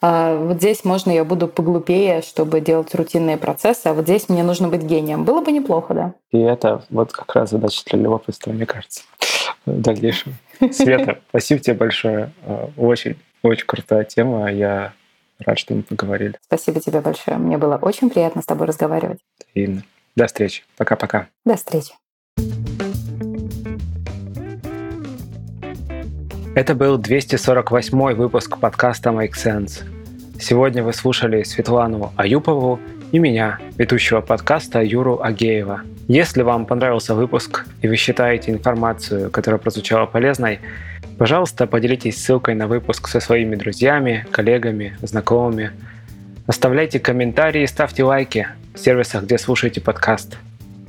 A: А вот здесь можно я буду поглупее, чтобы делать рутинные процессы, а вот здесь мне нужно быть гением. Было бы неплохо, да.
B: И это вот как раз задача для любопытства, мне кажется, в дальнейшем. Света, спасибо тебе большое. А, очень, очень крутая тема. Я рад, что мы поговорили.
A: Спасибо тебе большое. Мне было очень приятно с тобой разговаривать.
B: Именно. До встречи. Пока-пока.
A: До встречи.
B: Это был 248 выпуск подкаста Make Sense. Сегодня вы слушали Светлану Аюпову и меня, ведущего подкаста Юру Агеева. Если вам понравился выпуск и вы считаете информацию, которая прозвучала полезной, пожалуйста, поделитесь ссылкой на выпуск со своими друзьями, коллегами, знакомыми. Оставляйте комментарии и ставьте лайки в сервисах, где слушаете подкаст.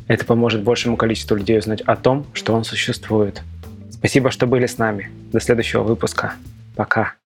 B: Это поможет большему количеству людей узнать о том, что он существует. Спасибо, что были с нами. До следующего выпуска. Пока.